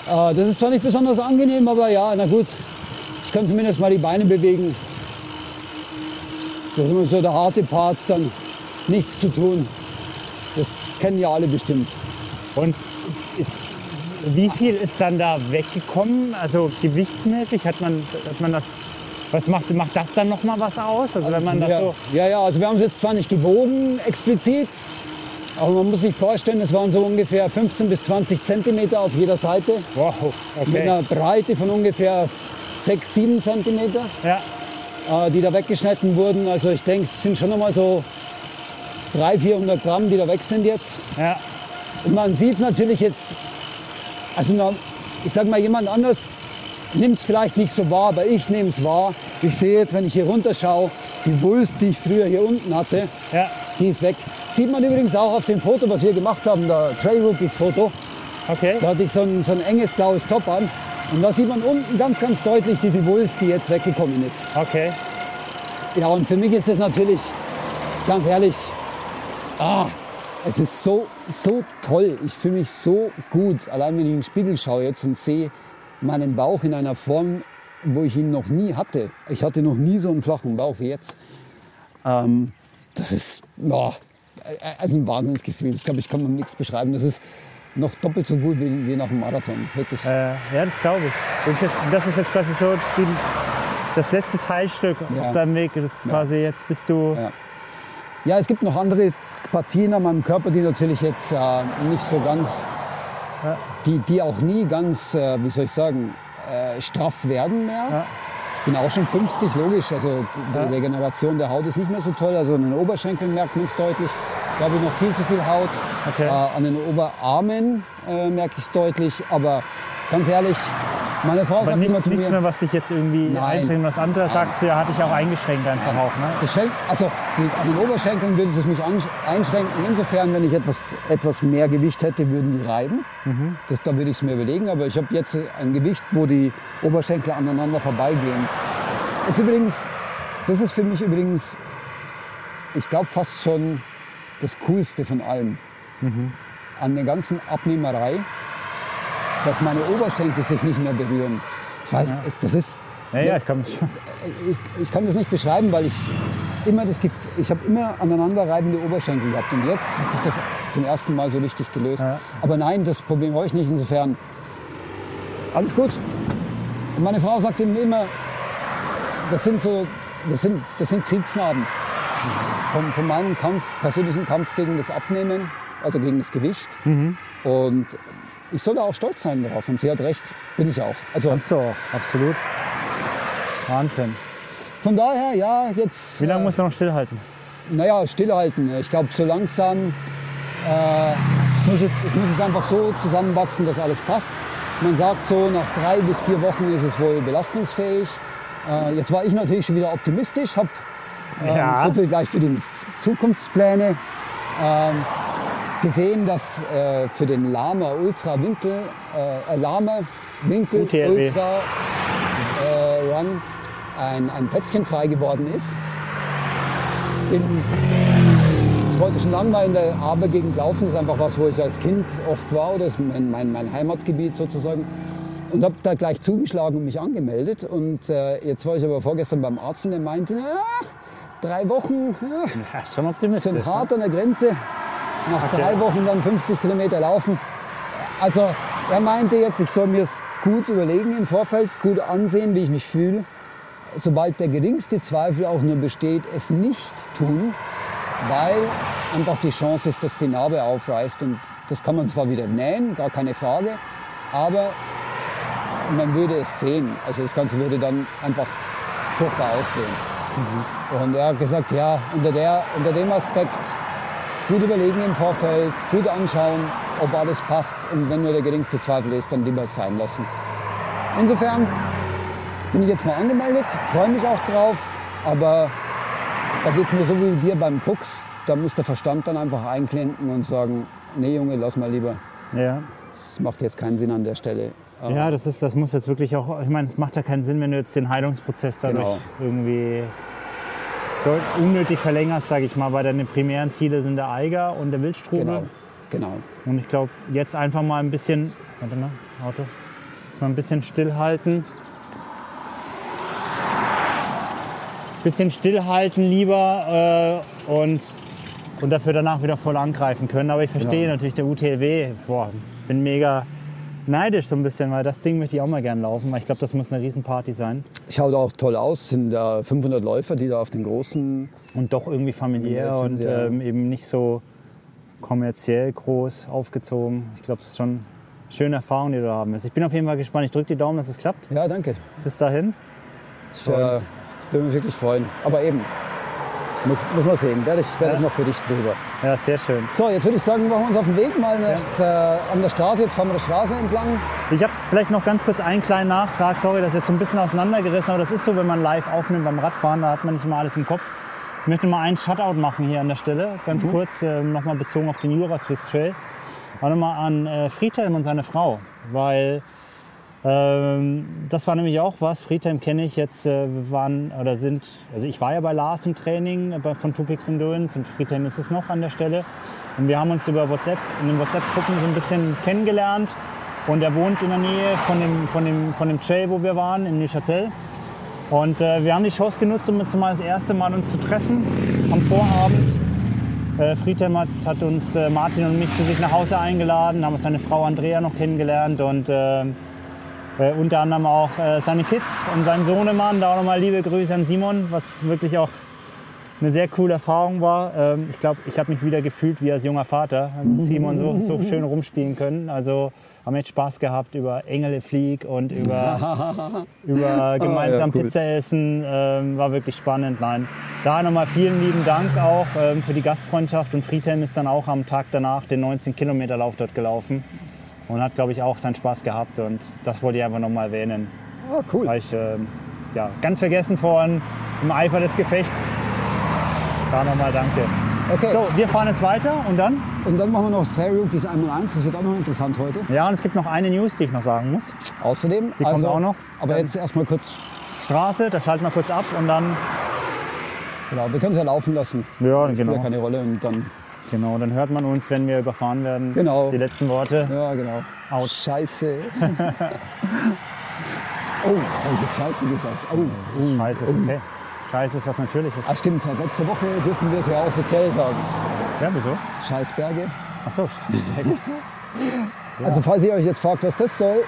Äh, das ist zwar nicht besonders angenehm, aber ja, na gut. Ich kann zumindest mal die Beine bewegen. Das ist immer so der harte Part, dann nichts zu tun. Das kennen ja alle bestimmt. Und ist, wie viel ist dann da weggekommen? Also gewichtsmäßig hat man, hat man das. Was macht, macht das dann noch mal was aus? Also wenn man das ja, so. ja, ja, also wir haben es jetzt zwar nicht gewogen explizit, aber man muss sich vorstellen, es waren so ungefähr 15 bis 20 Zentimeter auf jeder Seite Wow, mit okay. einer Breite von ungefähr 6, 7 Zentimeter, Ja, äh, die da weggeschnitten wurden. Also ich denke, es sind schon noch mal so 300, 400 Gramm, die da weg sind jetzt. ja, Und man sieht natürlich jetzt, also ich sag mal, jemand anders nimmt es vielleicht nicht so wahr, aber ich nehme es wahr. Ich sehe jetzt, wenn ich hier runterschaue, die Wulst, die ich früher hier unten hatte, ja. die ist weg. Sieht man übrigens auch auf dem Foto, was wir gemacht haben, der Trail Rookies Foto. Okay. Da hatte ich so ein, so ein enges blaues Top an. Und da sieht man unten ganz, ganz deutlich diese Wulst, die jetzt weggekommen ist. Okay. Ja, und für mich ist das natürlich, ganz ehrlich, ah, es ist so, so toll. Ich fühle mich so gut, allein wenn ich in den Spiegel schaue jetzt und sehe meinen Bauch in einer Form, wo ich ihn noch nie hatte. Ich hatte noch nie so einen flachen Bauch wie jetzt. Ähm, das ist boah, also ein Wahnsinnsgefühl. Ich glaube, ich kann mir nichts beschreiben. Das ist noch doppelt so gut wie, wie nach dem Marathon. Wirklich. Äh, ja, das glaube ich. Das, ist jetzt quasi so die, das letzte Teilstück Ja. auf deinem Weg. Das ist quasi jetzt bist du. Ja. Ja, es gibt noch andere Partien an meinem Körper, die natürlich jetzt äh, nicht so ganz, Ja. Die, die auch nie ganz, äh, wie soll ich sagen, äh, straff werden mehr. Ja. Ich bin auch schon 50, logisch. Also die Ja. Regeneration der Haut ist nicht mehr so toll. Also an den Oberschenkeln merkt man es deutlich. Da habe ich noch viel zu viel Haut. Okay. Äh, an den Oberarmen äh, merke ich es deutlich. Aber ganz ehrlich, meine Frau Aber sagt immer nichts, zu nichts mir, mehr, was dich jetzt irgendwie Nein. einschränkt. Was anderes sagst du ja, hatte ich auch eingeschränkt einfach auch. Ne? Das Schenk, also die, an den Oberschenkeln würde es mich einschränken. Insofern, wenn ich etwas, etwas mehr Gewicht hätte, würden die reiben. Das, da würde ich es mir überlegen. Aber ich habe jetzt ein Gewicht, wo die Oberschenkel aneinander vorbeigehen. Ist übrigens, das ist für mich übrigens, ich glaube fast schon das Coolste von allem. An der ganzen Abnehmerei, dass meine Oberschenkel sich nicht mehr berühren. Ich weiß, das ist, Ja, ja, ich kann ich, ich kann das nicht beschreiben, weil ich immer das Gef ich habe immer aneinanderreibende Oberschenkel gehabt und jetzt hat sich das zum ersten Mal so richtig gelöst. Ja. Aber nein, das Problem habe ich nicht. Insofern alles gut. Und meine Frau sagt eben immer, das sind so, das sind, das sind Kriegsnarben von, von meinem Kampf, persönlichen Kampf gegen das Abnehmen, also gegen das Gewicht. Und ich soll da auch stolz sein darauf. Und sie hat recht, bin ich auch. Also Kannst du auch, absolut. Wahnsinn. von daher, ja, jetzt. Wie lange äh, musst du noch stillhalten? Naja, stillhalten. Ich glaube, so langsam, äh, es, muss es muss jetzt einfach so zusammenwachsen, dass alles passt. Man sagt so, nach drei bis vier Wochen ist es wohl belastungsfähig. Äh, jetzt war ich natürlich schon wieder optimistisch, habe ähm, Ja. so viel gleich für die Zukunftspläne ähm, gesehen, dass äh, für den Lama Ultra Winkel, äh, äh, Lama Winkel UTLW. Ultra äh, Run ein, ein Plätzchen frei geworden ist. Den, ich wollte schon lange mal in der Abergegend laufen. Das ist einfach was, wo ich als Kind oft war. Oder das ist mein, mein, mein Heimatgebiet sozusagen. Und habe da gleich zugeschlagen und mich angemeldet. Und äh, jetzt war ich aber vorgestern beim Arzt und der meinte, ach, drei Wochen, ja, Ja, schon optimistisch. sind ne? hart an der Grenze. Nach Okay. drei Wochen dann 50 Kilometer laufen. Also er meinte jetzt, ich soll mir es gut überlegen im Vorfeld, gut ansehen, wie ich mich fühle. Sobald der geringste Zweifel auch nur besteht, es nicht tun, weil einfach die Chance ist, dass die Narbe aufreißt. Und das kann man zwar wieder nähen, gar keine Frage, aber man würde es sehen. Also das Ganze würde dann einfach furchtbar aussehen. Und er hat gesagt, ja, unter, der, unter dem Aspekt gut überlegen im Vorfeld, gut anschauen, ob alles passt und wenn nur der geringste Zweifel ist, dann lieber sein lassen. Insofern bin ich jetzt mal angemeldet, freue mich auch drauf, aber da geht es mir so wie dir beim Krux, da muss der Verstand dann einfach einklinken und sagen, nee Junge, lass mal lieber. Ja. Das macht jetzt keinen Sinn an der Stelle. Ja, das, ist, das muss jetzt wirklich auch, ich meine, es macht ja keinen Sinn, wenn du jetzt den Heilungsprozess dadurch Genau. irgendwie unnötig verlängerst, sage ich mal, weil deine primären Ziele sind der Eiger und der Wildstrudel. Genau, genau. Und ich glaube, jetzt einfach mal ein bisschen, warte mal, Auto, jetzt mal ein bisschen stillhalten. Bisschen stillhalten lieber äh, und, und dafür danach wieder voll angreifen können. Aber ich verstehe Genau. natürlich der UTLW, boah, bin mega neidisch so ein bisschen, weil das Ding möchte ich auch mal gern laufen. weil Ich glaube, das muss eine Riesenparty sein. Schaut auch toll aus, sind da 500 Läufer, die da auf den großen Und doch irgendwie familiär und ja. ähm, eben nicht so kommerziell groß aufgezogen. Ich glaube, das ist schon eine schöne Erfahrung, die du da haben wirst. Ich bin auf jeden Fall gespannt. Ich drücke die Daumen, dass es klappt. Ja, danke. Bis dahin. Ich, äh, ich würde mich wirklich freuen. Aber eben, muss, muss man sehen. Werde ich, werde Ja. ich noch berichten drüber. Ja, sehr schön. So, jetzt würde ich sagen, machen wir uns auf den Weg mal nach, äh, an der Straße. Jetzt fahren wir der Straße entlang. Ich habe vielleicht noch ganz kurz einen kleinen Nachtrag. Sorry, das ist jetzt so ein bisschen auseinandergerissen, aber das ist so, wenn man live aufnimmt beim Radfahren, da hat man nicht immer alles im Kopf. Ich möchte mal einen Shutout machen hier an der Stelle. Ganz kurz, äh, nochmal bezogen auf den Jura Swiss Trail. Auch nochmal an äh, Friedhelm und seine Frau, weil ähm, das war nämlich auch was. Friedhelm kenne ich jetzt. Äh, wir waren oder sind, also ich war ja bei Lars im Training äh, von Tupix Endurance und Friedhelm ist es noch an der Stelle. Und wir haben uns über WhatsApp in den WhatsApp-Gruppen so ein bisschen kennengelernt. Und er wohnt in der Nähe von dem, von dem, von dem Trail, wo wir waren, in Neuchâtel. Und äh, wir haben die Chance genutzt, um uns mal das erste Mal uns zu treffen am Vorabend. Äh, Friedhelm hat, hat uns äh, Martin und mich zu sich nach Hause eingeladen, haben seine Frau Andrea noch kennengelernt und äh, unter anderem auch äh, seine Kids und seinen Sohnemann. Da auch nochmal liebe Grüße an Simon, was wirklich auch eine sehr coole Erfahrung war. Ähm, ich glaube, ich habe mich wieder gefühlt wie als junger Vater. Mit Simon so, so schön rumspielen können. Also haben echt Spaß gehabt über Engele Flieg und über, über gemeinsam cool. Pizza essen. Ähm, war wirklich spannend. Nein, da nochmal vielen lieben Dank auch ähm, für die Gastfreundschaft. Und Friedhelm ist dann auch am Tag danach den 19 Kilometer Lauf dort gelaufen und hat, glaube ich, auch seinen Spaß gehabt. Und das wollte ich einfach nochmal erwähnen. Ah, cool. War ich ähm, ja, ganz vergessen vorhin im Eifer des Gefechts. Da nochmal danke. Okay, So, wir fahren jetzt weiter und dann? und dann machen wir noch das Rookies einmal eins. Das wird auch noch interessant heute. Ja, und es gibt noch eine News, die ich noch sagen muss. Außerdem, Die kommt auch noch. Aber jetzt erstmal kurz, Straße, da schalten wir kurz ab und dann, genau, wir können es ja laufen lassen. ja, Spielt genau, ja keine Rolle und dann, genau, dann hört man uns, wenn wir überfahren werden. Genau. Die letzten Worte. ja genau. Out. Scheiße. oh, ich jetzt Scheiße gesagt. Oh, oh, Scheiße ist okay. Scheiße ist was Natürliches. Ah, stimmt, seit letzter Woche dürfen wir es ja offiziell sagen. Ja, wieso? Scheißberge. Achso, Scheiße. Also falls ihr euch jetzt fragt, was das soll,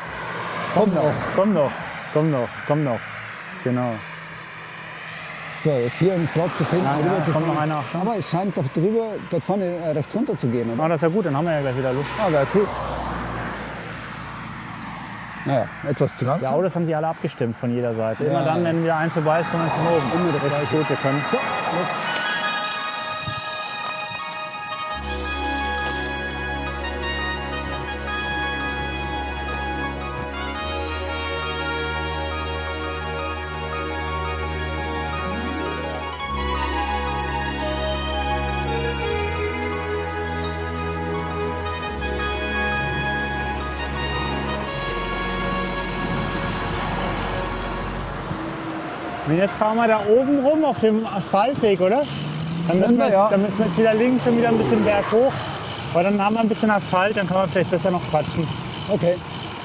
kommt noch. Komm noch, komm noch, komm noch. Genau. So, jetzt hier einen Slot zu finden. Ja, ja, rüber zu kommt fahren. noch einer, Achtung. Aber es scheint dort drüber, dort vorne äh, rechts runter zu gehen, oder? Ah, das ist ja gut, dann haben wir ja gleich wieder Luft. Ah, wäre cool. Naja, etwas zu langsam. Autos haben sich alle abgestimmt von jeder Seite. Immer Ja. dann, wenn wieder eins vorbei ist, kommen wir von oben. Immer das Gleiche. gut, wir können. So, los. Und jetzt fahren wir da oben rum auf dem Asphaltweg, oder? Dann müssen, wir ja. dann müssen wir jetzt wieder links und wieder ein bisschen berghoch. Weil dann haben wir ein bisschen Asphalt, dann können wir vielleicht besser noch quatschen Okay,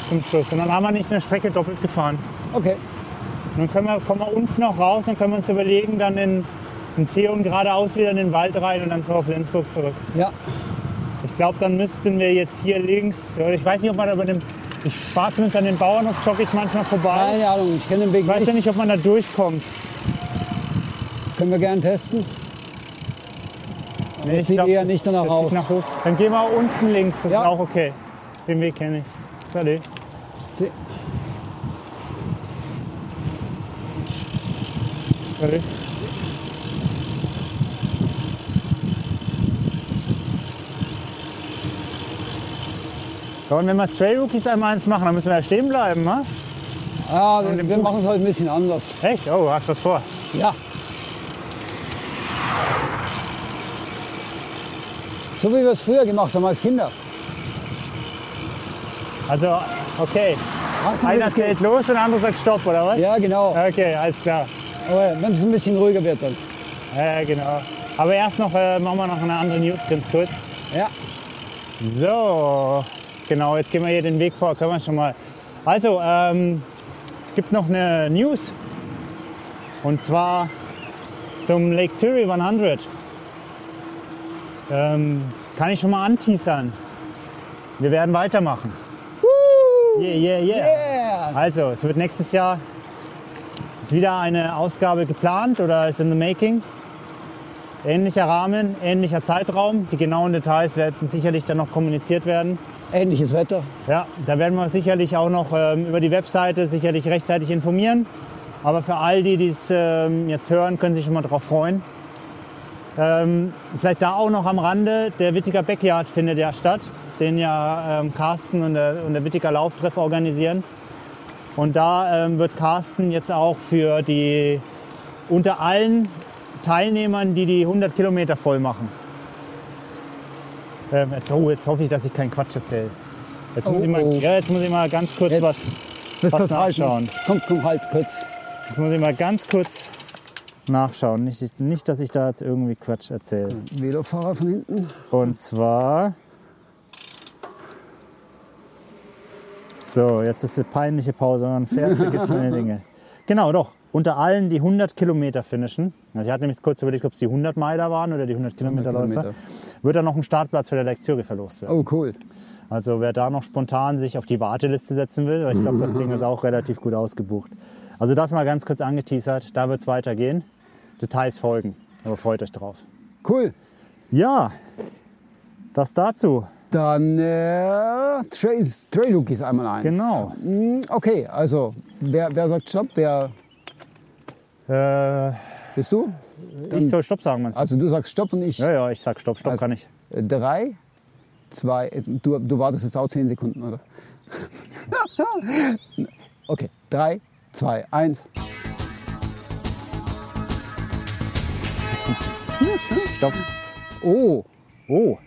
zum Schluss. Und dann haben wir nicht eine Strecke doppelt gefahren. okay. Und dann können wir, kommen wir unten noch raus, dann können wir uns überlegen, dann in, in Zeon geradeaus wieder in den Wald rein und dann auf Flensburg zurück. Ja, Ich glaube, dann müssten wir jetzt hier links, oder ich weiß nicht, ob man da über dem, ich fahre zumindest an den Bauernhof, jogge ich manchmal vorbei. keine Ahnung, ich kenne den Weg Ich weiß nicht. ja nicht, ob man da durchkommt. Können wir gern testen. Nee, ich sieht glaub, eher nicht danach das aus. Nach. Dann gehen wir unten links, das Ja. ist auch okay. Den Weg kenne ich. Salut. Salut. Ja, und wenn wir Stray Rookies einmal eins machen, dann müssen wir ja stehen bleiben, ne? Ja, Und wir, wir machen es heute ein bisschen anders. Echt? Oh, hast was vor? Ja. So wie wir es früher gemacht haben als Kinder. Also, okay. Weißt du, Einer zählt los und der andere sagt Stopp, oder was? Ja, genau. Okay, alles klar. Aber wenn es ein bisschen ruhiger wird dann. Ja, genau. Aber erst noch, äh, machen wir noch eine andere News ganz kurz. Ja. So, genau, jetzt gehen wir hier den Weg vor, können wir schon mal. Also, ähm, gibt noch eine News. Und zwar zum Lake Erie 100. Ähm, kann ich schon mal anteasern. Wir werden weitermachen. Yeah, yeah, yeah. Yeah. Also, es wird nächstes Jahr ist wieder eine Ausgabe geplant oder ist in the making. Ähnlicher Rahmen, ähnlicher Zeitraum. Die genauen Details werden sicherlich dann noch kommuniziert werden. Ähnliches Wetter. Ja, da werden wir sicherlich auch noch ähm, über die Webseite sicherlich rechtzeitig informieren. Aber für all die, die es ähm, jetzt hören, können sich schon mal darauf freuen. Ähm, vielleicht da auch noch am Rande, der Wittiger Backyard findet ja statt, den ja ähm, Carsten und der, und der Wittiger Lauftreff organisieren. Und da ähm, wird Carsten jetzt auch für die unter allen Teilnehmern, die die 100 Kilometer voll machen. Ähm, jetzt, oh, jetzt hoffe ich, dass ich keinen Quatsch erzähle. Jetzt, muss Oh, ich mal, oh. ja, jetzt muss ich mal ganz kurz Jetzt. was. Was kurz halten. nachschauen. Komm, komm, halt kurz. Jetzt muss ich mal ganz kurz nachschauen. Nicht, nicht dass ich da jetzt irgendwie Quatsch erzähle. Velofahrer von hinten. Und zwar. So, jetzt ist eine peinliche Pause. Man fährt, vergisst die Dinge. Genau, doch. Unter allen, die 100 Kilometer finishen, also ich hatte nämlich kurz überlegt, ob es die 100 Meiler waren oder die 100 Kilometer Läufer, wird dann noch ein Startplatz für der Zürich verlost werden. Oh, cool. Also wer da noch spontan sich auf die Warteliste setzen will, weil ich glaube, das Ding ist auch relativ gut ausgebucht. Also das mal ganz kurz angeteasert, da wird es weitergehen. Details folgen, aber freut euch drauf. Cool. Ja, das dazu. Dann äh, Trail Rookies einmal eins. Genau. Mm, Okay, also wer, wer sagt Stopp? Wer Äh, bist du? ich soll Stopp sagen, meinst du? Also du sagst Stopp und ich Ja, ja, ich sag Stopp, Stopp Also- kann ich. drei, zwei. Du, du wartest jetzt auch zehn Sekunden, oder? okay, drei, zwei, eins. Stopp. Oh, Oh,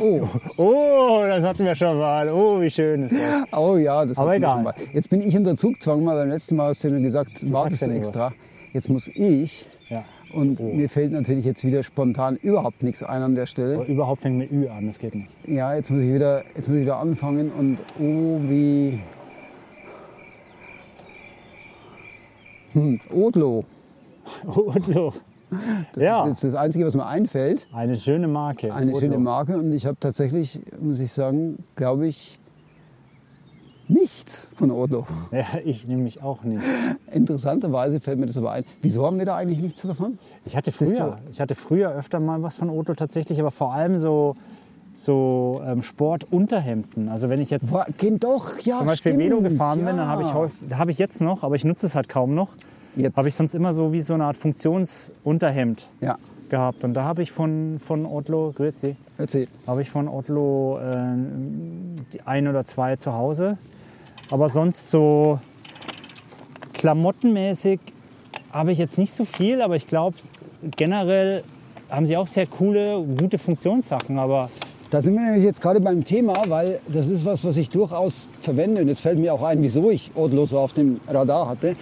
oh, oh, das hatten wir schon mal. Oh, wie schön ist das. oh ja, das Aber hatten wir egal. schon mal. Jetzt bin ich unter Zugzwang, weil beim letzten Mal hast du gesagt, wartest du extra. Jetzt muss ich. Ja. Und Oh. mir fällt natürlich jetzt wieder spontan überhaupt nichts ein an der Stelle. Aber überhaupt fängt mit Ü an, das geht nicht. Ja, jetzt muss ich wieder, jetzt muss ich wieder anfangen und oh wie. Hm, Odlo. Odlo. Das Ja. ist jetzt das Einzige, was mir einfällt. Eine schöne Marke. Eine Odlo. schöne Marke und ich habe tatsächlich, muss ich sagen, glaube ich, nichts von Odlo. Ja, ich nämlich auch nicht. Interessanterweise fällt mir das aber ein. Wieso haben wir da eigentlich nichts davon? Ich hatte früher, ich hatte früher öfter mal was von Odlo tatsächlich, aber vor allem so, so ähm, Sportunterhemden. Also wenn ich jetzt Boah, doch, ja. zum Beispiel stimmt, Velo gefahren ja. bin, dann habe ich häufig, habe ich jetzt noch, aber ich nutze es halt kaum noch, habe ich sonst immer so wie so eine Art Funktionsunterhemd ja, gehabt. Und da habe ich von, von Odlo, grüezi, habe ich von Odlo äh, die ein oder zwei zu Hause. Aber sonst so klamottenmäßig habe ich jetzt nicht so viel, aber ich glaube generell haben sie auch sehr coole, gute Funktionssachen. Aber Da sind wir nämlich jetzt gerade beim Thema, weil das ist was, was ich durchaus verwende. Und jetzt fällt mir auch ein, wieso ich Odlo so auf dem Radar hatte.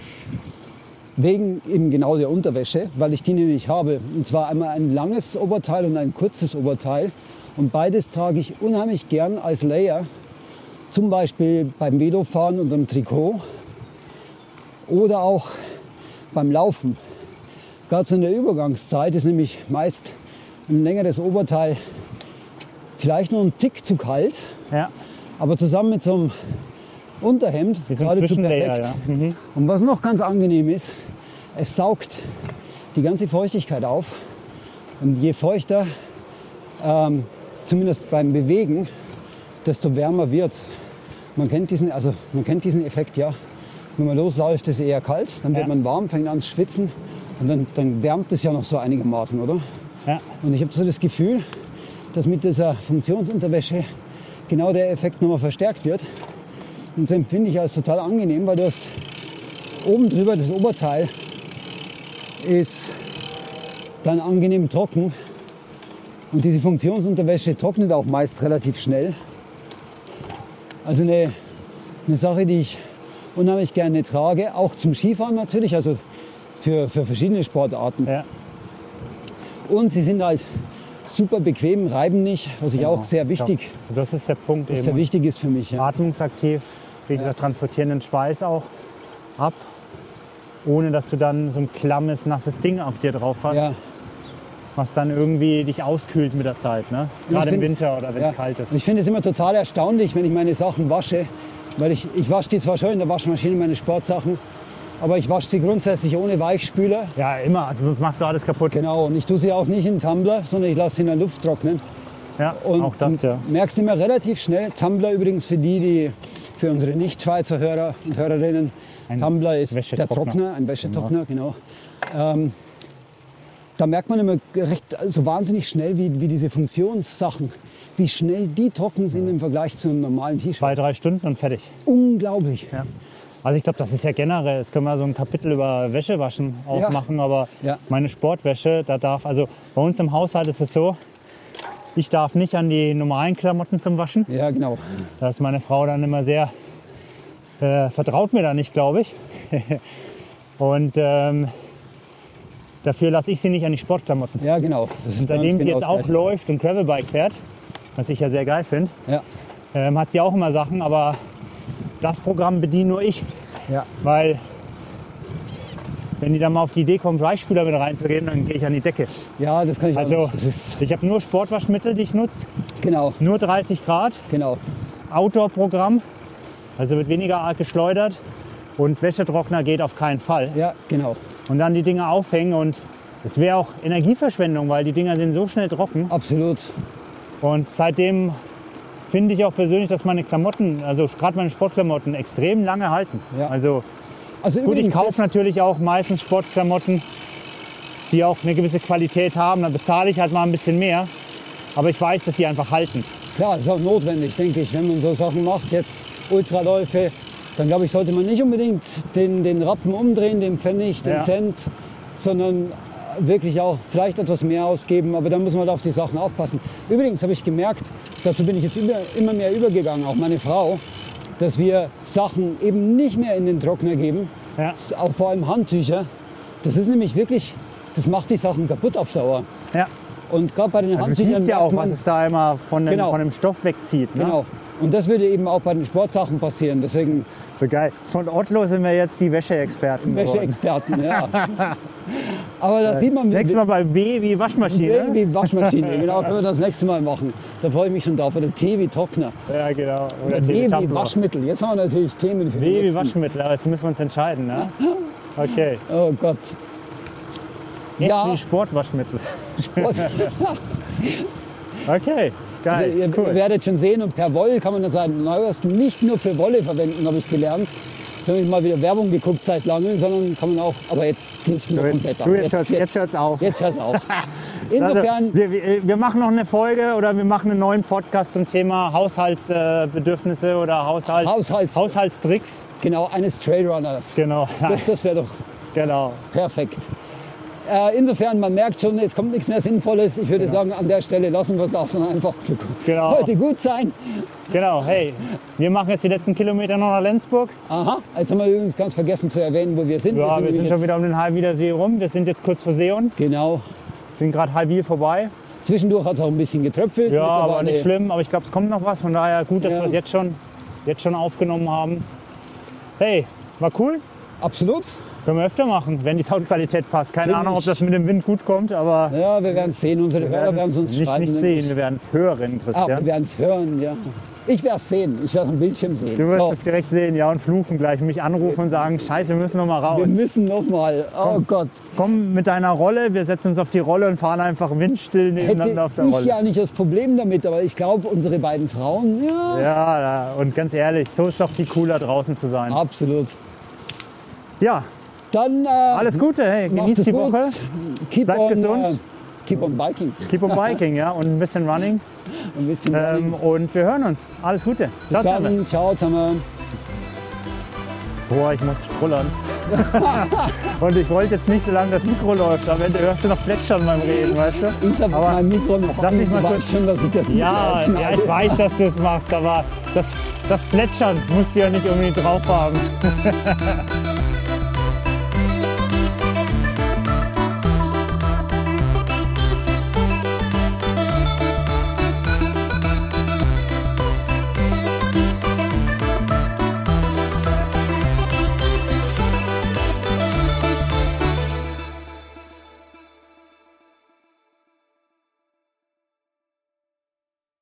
Wegen eben genau der Unterwäsche, weil ich die nämlich habe. Und zwar einmal ein langes Oberteil und ein kurzes Oberteil. Und beides trage ich unheimlich gern als Layer. Zum Beispiel beim Velofahren und am Trikot. Oder auch beim Laufen. Gerade in der Übergangszeit ist nämlich meist ein längeres Oberteil vielleicht noch ein Tick zu kalt, ja, aber zusammen mit so einem Unterhemd so geradezu perfekt. Ja. Mhm. Und was noch ganz angenehm ist, es saugt die ganze Feuchtigkeit auf. Und je feuchter, ähm, zumindest beim Bewegen, desto wärmer wird Man kennt diesen, also man kennt diesen Effekt ja. Wenn man losläuft, ist es eher kalt, dann wird Ja. man warm, fängt an zu schwitzen und dann, dann wärmt es ja noch so einigermaßen, oder? Ja. Und ich habe so das Gefühl, dass mit dieser Funktionsunterwäsche genau der Effekt nochmal verstärkt wird. Und das empfinde ich als total angenehm, weil du hast oben drüber das Oberteil ist dann angenehm trocken. Und diese Funktionsunterwäsche trocknet auch meist relativ schnell. Also eine, eine Sache, die ich unheimlich gerne trage, auch zum Skifahren natürlich, also für, für verschiedene Sportarten. Ja. Und sie sind halt super bequem, reiben nicht, was ich auch sehr wichtig, Ja, das ist der Punkt was sehr wichtig ist für mich. Ja. Atmungsaktiv, wie gesagt, transportieren den Schweiß auch ab, ohne dass du dann so ein klammes, nasses Ding auf dir drauf hast, Ja, was dann irgendwie dich auskühlt mit der Zeit. Ne? Gerade im find- Winter oder wenn ja. es kalt ist. Ich finde es immer total erstaunlich, wenn ich meine Sachen wasche, weil ich, ich wasche die zwar schon in der Waschmaschine, meine Sportsachen, aber ich wasche sie grundsätzlich ohne Weichspüler. Ja, immer, also sonst machst du alles kaputt. Genau, und ich tue sie auch nicht in den Tumbler, sondern ich lasse sie in der Luft trocknen. Ja, Und auch das, du ja. merkst immer relativ schnell, Tumblr übrigens für die, die für unsere Nicht-Schweizer Hörer und Hörerinnen, Ein Tumblr ist der. Trockner, ein Wäschetrockner, genau. Ähm, da merkt man immer recht so wahnsinnig schnell, wie, wie diese Funktionssachen, wie schnell die trocken sind im Vergleich zu einem normalen T-Shirt. Zwei, drei Stunden und fertig. Unglaublich. Ja. Also ich glaube, das ist ja generell, jetzt können wir so ein Kapitel über Wäschewaschen aufmachen, aber Ja. meine Sportwäsche, da darf, also bei uns im Haushalt ist es so, ich darf nicht an die normalen Klamotten zum Waschen. Ja, genau. Da ist meine Frau dann immer sehr, äh, vertraut mir da nicht, glaube ich. Und ähm, dafür lasse ich sie nicht an die Sportklamotten. Ja, genau. Das ist seitdem sie genau jetzt auch läuft und Gravelbike fährt, was ich ja sehr geil finde, Ja, ähm, hat sie auch immer Sachen, aber das Programm bediene nur ich. ja. Weil wenn die dann mal auf die Idee kommt, Weichspüler mit reinzugeben, dann gehe ich an die Decke. ja, das kann ich auch Also nicht. Das ist, ich habe nur Sportwaschmittel, die ich nutze, genau, nur 30 Grad, genau. Outdoor-Programm, also wird weniger arg geschleudert und Wäschetrockner geht auf keinen Fall. Ja, genau. Und dann die Dinger aufhängen und es wäre auch Energieverschwendung, weil die Dinger sind so schnell trocken. Absolut. Und seitdem finde ich auch persönlich, dass meine Klamotten, also gerade meine Sportklamotten, extrem lange halten. Ja. Also Also Gut, ich kaufe natürlich auch meistens Sportklamotten, die auch eine gewisse Qualität haben. Dann bezahle ich halt mal ein bisschen mehr. Aber ich weiß, dass die einfach halten. Klar, das ist auch notwendig, denke ich, wenn man so Sachen macht, jetzt Ultraläufe, dann glaube ich, sollte man nicht unbedingt den, den Rappen umdrehen, den Pfennig, den Ja. Cent, sondern wirklich auch vielleicht etwas mehr ausgeben, aber da muss man halt auf die Sachen aufpassen. Übrigens habe ich gemerkt, dazu bin ich jetzt immer, immer mehr übergegangen, auch meine Frau, dass wir Sachen eben nicht mehr in den Trockner geben, Ja. auch vor allem Handtücher. Das ist nämlich wirklich, das macht die Sachen kaputt auf Dauer. Ja. Und gerade bei den Du Handtüchern siehst ja auch, man- was es da immer von dem, Genau. von dem Stoff wegzieht. Ne? Genau. Und das würde eben auch bei den Sportsachen passieren. Deswegen So geil. Von Otto sind wir jetzt die Wäscheexperten. Wäscheexperten, ja. Aber da sieht man, wie, Nächstes Mal bei W wie Waschmaschine. wie Waschmaschine. Genau, können wir das nächste Mal machen. Da freue ich mich schon drauf. Oder T wie Trockner. Ja, genau. Oder W wie Teletubber. Waschmittel. Jetzt haben wir natürlich Themen für W wie. Waschmittel. Aber jetzt müssen wir uns entscheiden. Ne? Okay. Oh Gott. S Ja. wie Sportwaschmittel. Sport. Okay. Also Geil. ihr, ihr cool. werdet schon sehen, und per Wolle kann man das neuerst nicht nur für Wolle verwenden, habe ich gelernt. Jetzt habe ich mal wieder Werbung geguckt seit langem, sondern kann man auch, aber jetzt trifft mir Du, komplett du, ab. jetzt hört's- jetzt hört's auf. Jetzt hört's auf. Also, Insofern, wir, wir, wir machen noch eine Folge oder wir machen einen neuen Podcast zum Thema Haushaltsbedürfnisse oder Haushalts, Haushalts- Haushaltstricks. genau, eines Trailrunners. Genau. Das, das wäre doch genau. perfekt. Äh, insofern, man merkt schon, es kommt nichts mehr Sinnvolles. Ich würde sagen, an der Stelle lassen wir es auch schon einfach Genau. heute gut sein. Genau. Hey, wir machen jetzt die letzten Kilometer noch nach Lenzburg. Aha, jetzt haben wir übrigens ganz vergessen zu erwähnen, wo wir sind. Ja, wir sind nämlich schon jetzt- wieder um den Halbwiedersee rum. Wir sind jetzt kurz vor Seeon. Genau. Sind gerade Halbwiel vorbei. Zwischendurch hat es auch ein bisschen getröpfelt. Ja, aber nicht schlimm. Aber ich glaube, es kommt noch was. Von daher gut, dass Ja. wir es jetzt schon, jetzt schon aufgenommen haben. Hey, war cool. Absolut. Können wir öfter machen, wenn die Soundqualität passt. Keine Ahnung, ob ich- das mit dem Wind gut kommt, aber Ja, wir werden es sehen. Unsere wir Hörer werden es uns nicht, schreiben. nicht sehen. Wir werden es hören, Ah, wir Christian. werden es hören, ja. Ich werde es sehen. Ich werde es am Bildschirm sehen. Du wirst So, es direkt sehen, ja, und fluchen gleich, mich anrufen und sagen, scheiße, wir müssen noch mal raus. wir müssen noch mal. Oh Gott. Komm mit deiner Rolle, wir setzen uns auf die Rolle und fahren einfach windstill nebeneinander Hätte auf der ich Rolle. ja nicht das Problem damit, aber ich glaube, unsere beiden Frauen, ja, Ja, ja, und ganz ehrlich, so ist doch viel cooler draußen zu sein. absolut. Ja, Dann äh, alles Gute, hey, genießt die gut. Woche. Keep Bleibt on, gesund. Äh, Keep on biking. Keep on biking, ja, und ein bisschen Running. Ein bisschen Ähm, und wir hören uns. Alles Gute. Ciao, Bis zusammen. dann. Ciao zusammen. Boah, ich muss strullern. und ich wollte jetzt nicht so lange das Mikro läuft. Am Ende hörst du noch plätschern beim Reden, weißt du? Ich habe mein Mikro noch lass mich mal kurz- schon, dass ich das Ja, ja, ich weiß, dass du es machst, aber das, das Plätschern musst du ja nicht unbedingt drauf haben.